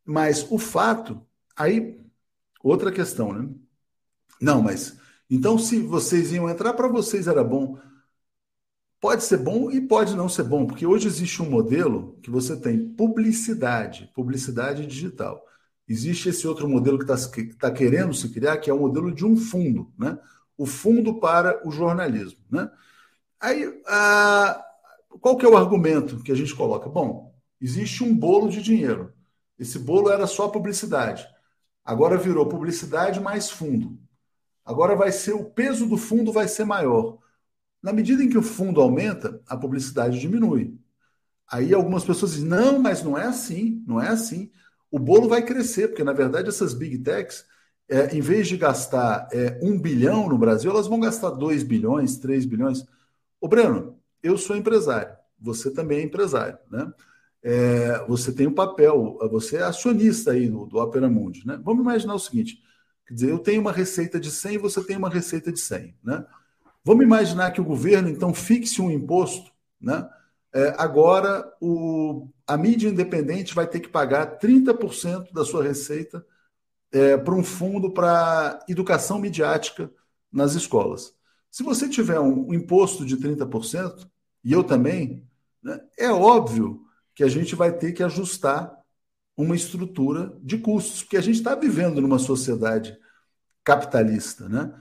mas o fato, aí, outra questão, né? Não, mas então, se vocês iam entrar, para vocês era bom. Pode ser bom e pode não ser bom, porque hoje existe um modelo que você tem publicidade, publicidade digital. Existe esse outro modelo que está tá querendo se criar, que é o modelo de um fundo, né? O fundo para o jornalismo, né? Aí, a... qual que é o argumento que a gente coloca? Bom, existe um bolo de dinheiro. Esse bolo era só publicidade. Agora virou publicidade mais fundo. Agora vai ser o peso do fundo vai ser maior. Na medida em que o fundo aumenta, a publicidade diminui. Aí algumas pessoas dizem: não, mas não é assim, não é assim. O bolo vai crescer, porque na verdade essas big techs, é, em vez de gastar é, um bilhão no Brasil, elas vão gastar 2 bilhões, 3 bilhões. Ô, Breno, eu sou empresário, você também é empresário, né? É, você tem um papel, você é acionista aí do, do Opera Mundi, né? Vamos imaginar o seguinte: quer dizer, eu tenho uma receita de 100 e você tem uma receita de 100, né? Vamos imaginar que o governo, então, fixe um imposto, né? É, agora, o, a mídia independente vai ter que pagar 30% da sua receita é, para um fundo para educação midiática nas escolas. Se você tiver um, um imposto de 30%, e eu também, né, é óbvio que a gente vai ter que ajustar uma estrutura de custos, porque a gente está vivendo numa sociedade capitalista. Né?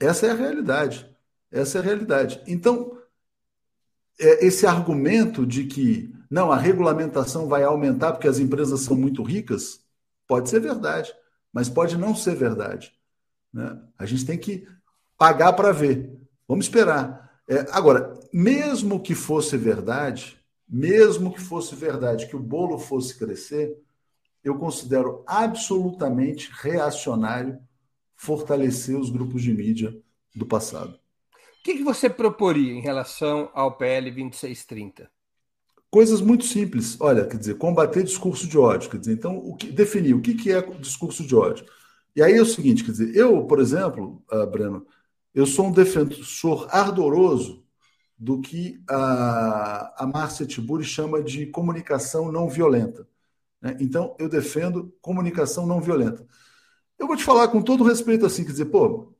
Essa é a realidade. Essa é a realidade. Então, é, esse argumento de que não, a regulamentação vai aumentar porque as empresas são muito ricas, pode ser verdade, mas pode não ser verdade. Né? A gente tem que pagar para ver. Vamos esperar. É, agora, mesmo que fosse verdade, mesmo que fosse verdade que o bolo fosse crescer, eu considero absolutamente reacionário fortalecer os grupos de mídia do passado. O que, que você proporia em relação ao PL 2630? Coisas muito simples. Olha, quer dizer, combater discurso de ódio. Quer dizer, então, o que, definir o que, que é discurso de ódio. E aí é o seguinte, quer dizer, eu, por exemplo, uh, Breno, eu sou um defensor ardoroso do que a, a Márcia Tiburi chama de comunicação não violenta. Né? Então, eu defendo comunicação não violenta. Eu vou te falar com todo respeito assim, quer dizer, pô,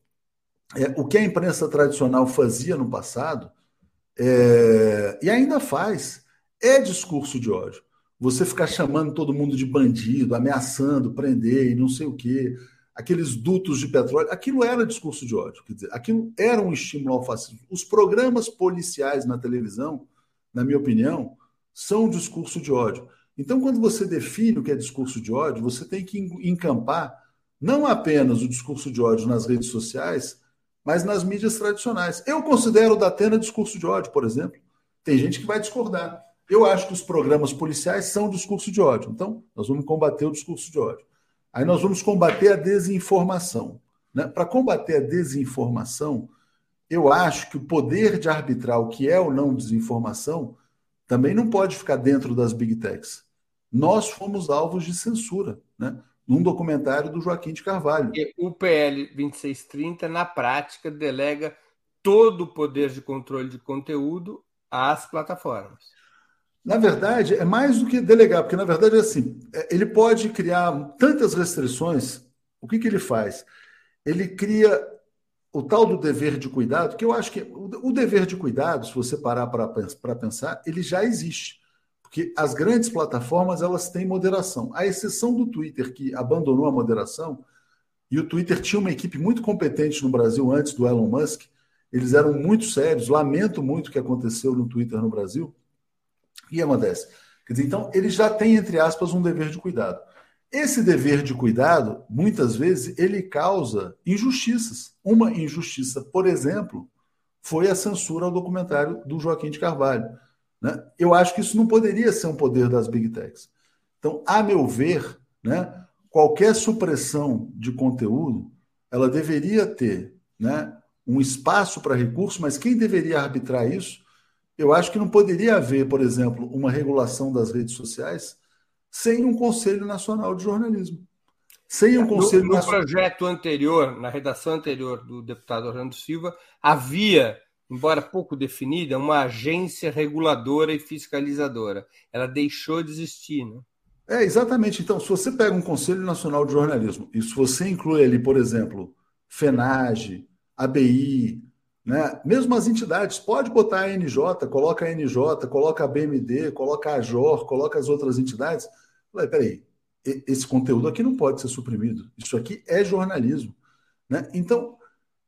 é, o que a imprensa tradicional fazia no passado, é, e ainda faz, é discurso de ódio. Você ficar chamando todo mundo de bandido, ameaçando, prender e não sei o quê, aqueles dutos de petróleo, aquilo era discurso de ódio. Quer dizer, aquilo era um estímulo ao fascismo. Os programas policiais na televisão, na minha opinião, são um discurso de ódio. Então, quando você define o que é discurso de ódio, você tem que encampar não apenas o discurso de ódio nas redes sociais, mas nas mídias tradicionais. Eu considero o da Atena discurso de ódio, por exemplo. Tem gente que vai discordar. Eu acho que os programas policiais são discurso de ódio. Então, nós vamos combater o discurso de ódio. Aí nós vamos combater a desinformação. Né? Para combater a desinformação, eu acho que o poder de arbitrar o que é ou não desinformação também não pode ficar dentro das big techs. Nós fomos alvos de censura. Né? Num documentário do Joaquim de Carvalho. E o PL 2630, na prática, delega todo o poder de controle de conteúdo às plataformas. Na verdade, é mais do que delegar, porque na verdade é assim, é, ele pode criar tantas restrições. O que, que ele faz? Ele cria o tal do dever de cuidado, que eu acho que o dever de cuidado, se você parar para pensar, ele já existe. Porque as grandes plataformas elas têm moderação. A exceção do Twitter, que abandonou a moderação, e o Twitter tinha uma equipe muito competente no Brasil antes do Elon Musk, eles eram muito sérios. Lamento muito o que aconteceu no Twitter no Brasil. O que acontece? Quer dizer, então, eles já têm, entre aspas, um dever de cuidado. Esse dever de cuidado, muitas vezes, ele causa injustiças. Uma injustiça, por exemplo, foi a censura ao documentário do Joaquim de Carvalho. Né? Eu acho que isso não poderia ser um poder das big techs. Então, a meu ver, né, qualquer supressão de conteúdo, ela deveria ter né, um espaço para recurso, mas quem deveria arbitrar isso? Eu acho que não poderia haver, por exemplo, uma regulação das redes sociais sem um Conselho Nacional de Jornalismo. Sem um Conselho no, no Nacional... projeto anterior, na redação anterior do deputado Orlando Silva, havia embora pouco definida, uma agência reguladora e fiscalizadora. Ela deixou de existir, né? É, exatamente. Então, se você pega um Conselho Nacional de Jornalismo e se você inclui ali, por exemplo, FENAGE, ABI, né? mesmo as entidades, pode botar a NJ, coloca a NJ, coloca a BMD, coloca a JOR, coloca as outras entidades. Peraí, esse conteúdo aqui não pode ser suprimido. Isso aqui é jornalismo. Né? Então,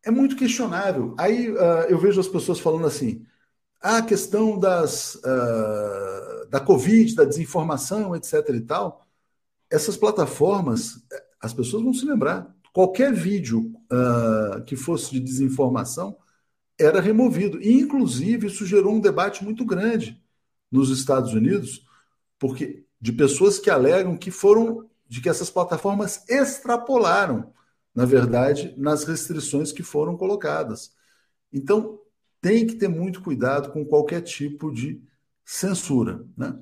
é muito questionável. Aí uh, eu vejo as pessoas falando assim: ah, a questão das, uh, da Covid, da desinformação, etc. e tal. Essas plataformas, as pessoas vão se lembrar. qualquer vídeo uh, que fosse de desinformação era removido. E, inclusive, isso gerou um debate muito grande nos Estados Unidos, porque de pessoas que alegam que foram de que essas plataformas extrapolaram, na verdade, nas restrições que foram colocadas. Então, tem que ter muito cuidado com qualquer tipo de censura. Né?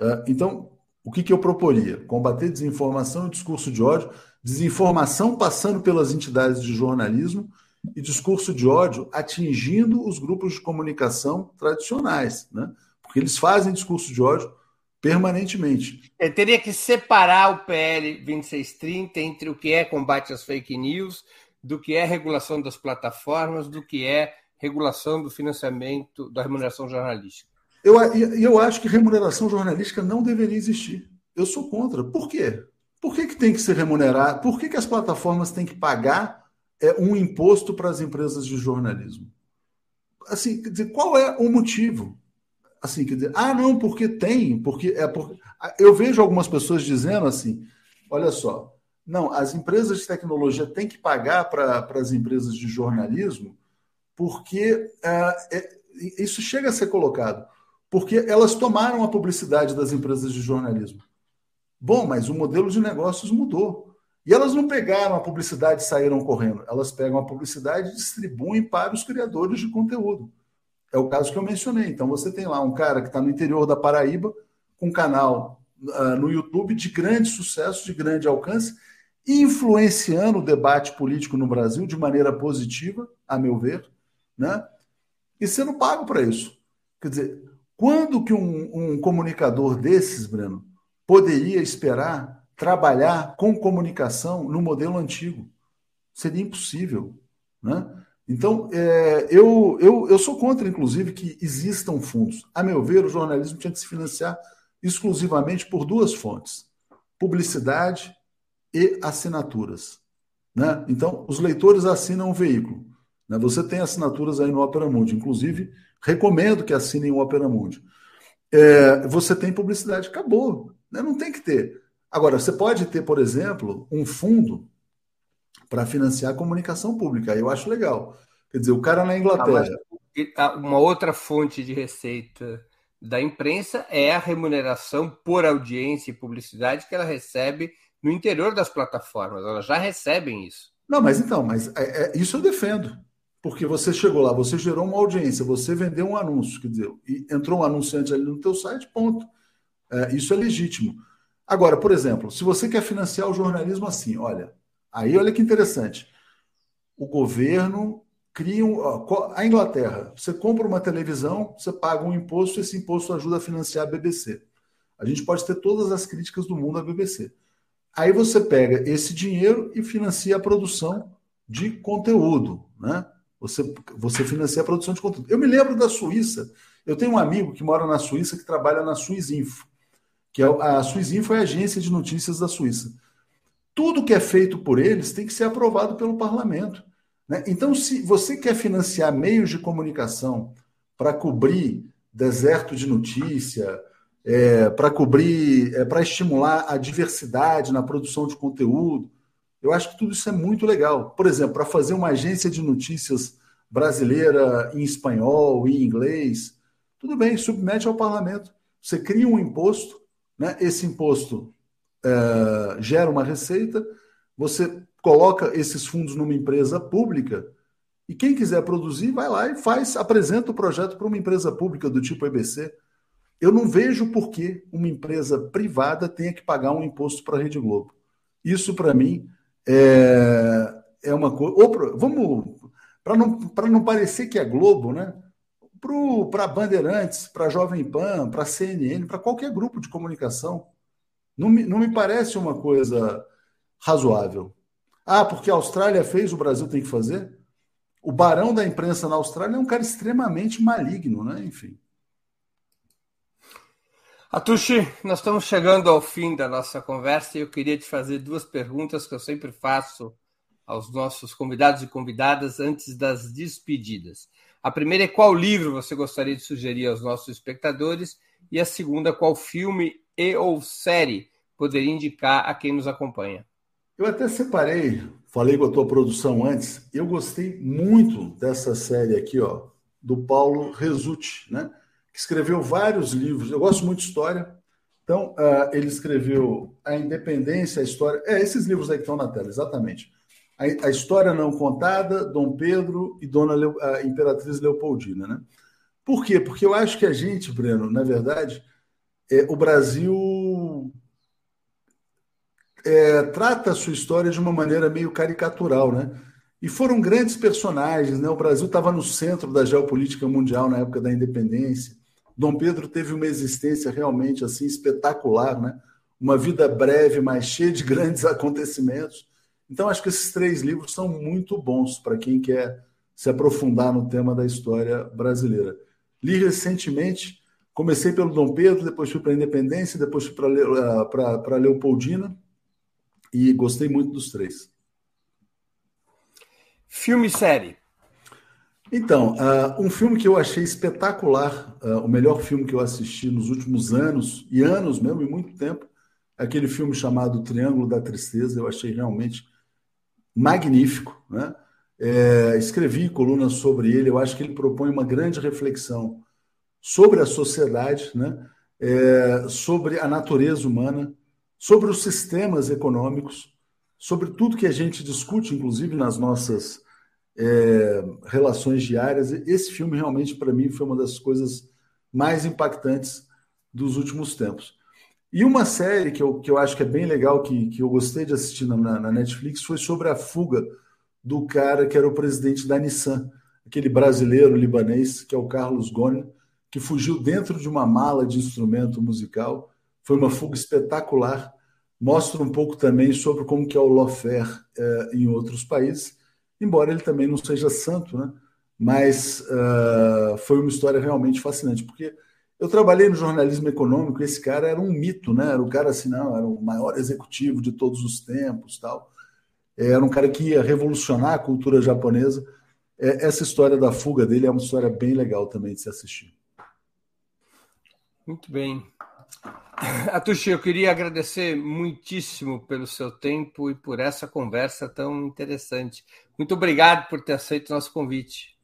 Ah, então, o que, que eu proporia? Combater desinformação e discurso de ódio, desinformação passando pelas entidades de jornalismo e discurso de ódio atingindo os grupos de comunicação tradicionais, né? porque eles fazem discurso de ódio permanentemente. Eu teria que separar o PL 2630 entre o que é combate às fake news, do que é regulação das plataformas, do que é regulação do financiamento da remuneração jornalística. Eu, eu acho que remuneração jornalística não deveria existir. Eu sou contra. Por quê? Por que, que tem que ser remunerado? Por que, que as plataformas têm que pagar é, um imposto para as empresas de jornalismo? Assim, quer dizer, qual é o motivo? Assim, quer dizer, ah, não, porque tem, porque é porque. Eu vejo algumas pessoas dizendo assim: olha só, não, as empresas de tecnologia têm que pagar para as empresas de jornalismo, porque é, é, isso chega a ser colocado porque elas tomaram a publicidade das empresas de jornalismo. Bom, mas o modelo de negócios mudou. E elas não pegaram a publicidade e saíram correndo. Elas pegam a publicidade e distribuem para os criadores de conteúdo. É o caso que eu mencionei. Então, você tem lá um cara que está no interior da Paraíba, com um canal uh, no YouTube de grande sucesso, de grande alcance, influenciando o debate político no Brasil de maneira positiva, a meu ver, né? e sendo pago para isso. Quer dizer, quando que um, um comunicador desses, Breno, poderia esperar trabalhar com comunicação no modelo antigo? Seria impossível. Né? Então, é, eu, eu, eu sou contra, inclusive, que existam fundos. A meu ver, o jornalismo tinha que se financiar exclusivamente por duas fontes: publicidade e assinaturas. Né? Então, os leitores assinam o veículo. Né? Você tem assinaturas aí no Opera Mundi, inclusive Recomendo que assinem o Opera Mundi. É, você tem publicidade, acabou. Né? Não tem que ter. Agora, você pode ter, por exemplo, um fundo para financiar a comunicação pública. Eu acho legal. Quer dizer, o cara na Inglaterra. Ah, uma outra fonte de receita da imprensa é a remuneração por audiência e publicidade que ela recebe no interior das plataformas. Elas já recebem isso. Não, mas então, mas é, é, isso eu defendo porque você chegou lá, você gerou uma audiência, você vendeu um anúncio, quer dizer, e entrou um anunciante ali no teu site, ponto. É, isso é legítimo. Agora, por exemplo, se você quer financiar o jornalismo assim, olha, aí olha que interessante. O governo cria um, a Inglaterra, você compra uma televisão, você paga um imposto, esse imposto ajuda a financiar a BBC. A gente pode ter todas as críticas do mundo à BBC. Aí você pega esse dinheiro e financia a produção de conteúdo, né? Você, você financia a produção de conteúdo. Eu me lembro da Suíça. Eu tenho um amigo que mora na Suíça que trabalha na Suizinfo, que é a Suizinfo é a agência de notícias da Suíça. Tudo que é feito por eles tem que ser aprovado pelo parlamento. Né? Então, se você quer financiar meios de comunicação para cobrir deserto de notícia, é, para cobrir, é, para estimular a diversidade na produção de conteúdo, eu acho que tudo isso é muito legal. Por exemplo, para fazer uma agência de notícias brasileira em espanhol, em inglês, tudo bem, submete ao parlamento. Você cria um imposto, né? esse imposto é, gera uma receita, você coloca esses fundos numa empresa pública e quem quiser produzir vai lá e faz, apresenta o projeto para uma empresa pública do tipo EBC. Eu não vejo por que uma empresa privada tenha que pagar um imposto para a Rede Globo. Isso, para mim, é, é uma coisa. Vamos. Para não, não parecer que é Globo, né? Para Bandeirantes, para Jovem Pan, para CNN, para qualquer grupo de comunicação. Não me, não me parece uma coisa razoável. Ah, porque a Austrália fez, o Brasil tem que fazer? O barão da imprensa na Austrália é um cara extremamente maligno, né? Enfim. Atushi, nós estamos chegando ao fim da nossa conversa e eu queria te fazer duas perguntas que eu sempre faço aos nossos convidados e convidadas antes das despedidas. A primeira é qual livro você gostaria de sugerir aos nossos espectadores e a segunda qual filme e ou série poderia indicar a quem nos acompanha. Eu até separei, falei com a tua produção antes, eu gostei muito dessa série aqui, ó, do Paulo Resutti, né? Que escreveu vários livros. Eu gosto muito de história. Então, uh, ele escreveu A Independência, a História. É, esses livros aí que estão na tela, exatamente. A, a História Não Contada, Dom Pedro e Dona Imperatriz Leopoldina, né? Por quê? Porque eu acho que a gente, Breno, na verdade, é, o Brasil é, trata a sua história de uma maneira meio caricatural, né? E foram grandes personagens, né? O Brasil estava no centro da geopolítica mundial na época da independência. Dom Pedro teve uma existência realmente assim espetacular, né? Uma vida breve, mas cheia de grandes acontecimentos. Então acho que esses três livros são muito bons para quem quer se aprofundar no tema da história brasileira. Li recentemente, comecei pelo Dom Pedro, depois fui para a Independência, depois fui para Leopoldina e gostei muito dos três. Filme e série. Então, uh, um filme que eu achei espetacular, uh, o melhor filme que eu assisti nos últimos anos, e anos mesmo, e muito tempo, é aquele filme chamado Triângulo da Tristeza, eu achei realmente magnífico. Né? É, escrevi colunas sobre ele, eu acho que ele propõe uma grande reflexão sobre a sociedade, né? É, sobre a natureza humana, sobre os sistemas econômicos, sobre tudo que a gente discute, inclusive nas nossas é, relações diárias. Esse filme realmente, para mim, foi uma das coisas mais impactantes dos últimos tempos. E uma série que eu, que eu acho que é bem legal, que, que eu gostei de assistir na, na Netflix, foi sobre a fuga do cara que era o presidente da Nissan, aquele brasileiro libanês, que é o Carlos Ghosn, que fugiu dentro de uma mala de instrumento musical. Foi uma fuga espetacular mostra um pouco também sobre como que é o lawfare é, em outros países, embora ele também não seja santo, né? mas uh, foi uma história realmente fascinante, porque eu trabalhei no jornalismo econômico, esse cara era um mito, né? Era o cara assim, não, era o maior executivo de todos os tempos, tal. Era um cara que ia revolucionar a cultura japonesa. Essa história da fuga dele é uma história bem legal também de se assistir. Muito bem. Atushi, eu queria agradecer muitíssimo pelo seu tempo e por essa conversa tão interessante. Muito obrigado por ter aceito o nosso convite.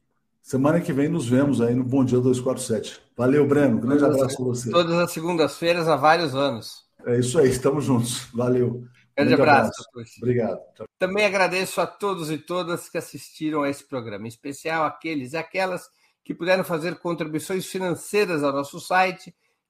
Semana que vem nos vemos aí no Bom Dia 247. Valeu, Breno. Grande todas, abraço para você. Todas as segundas-feiras há vários anos. É isso aí, estamos juntos. Valeu. Grande, Grande abraço. abraço. Obrigado. Também agradeço a todos e todas que assistiram a esse programa, em especial aqueles e aquelas que puderam fazer contribuições financeiras ao nosso site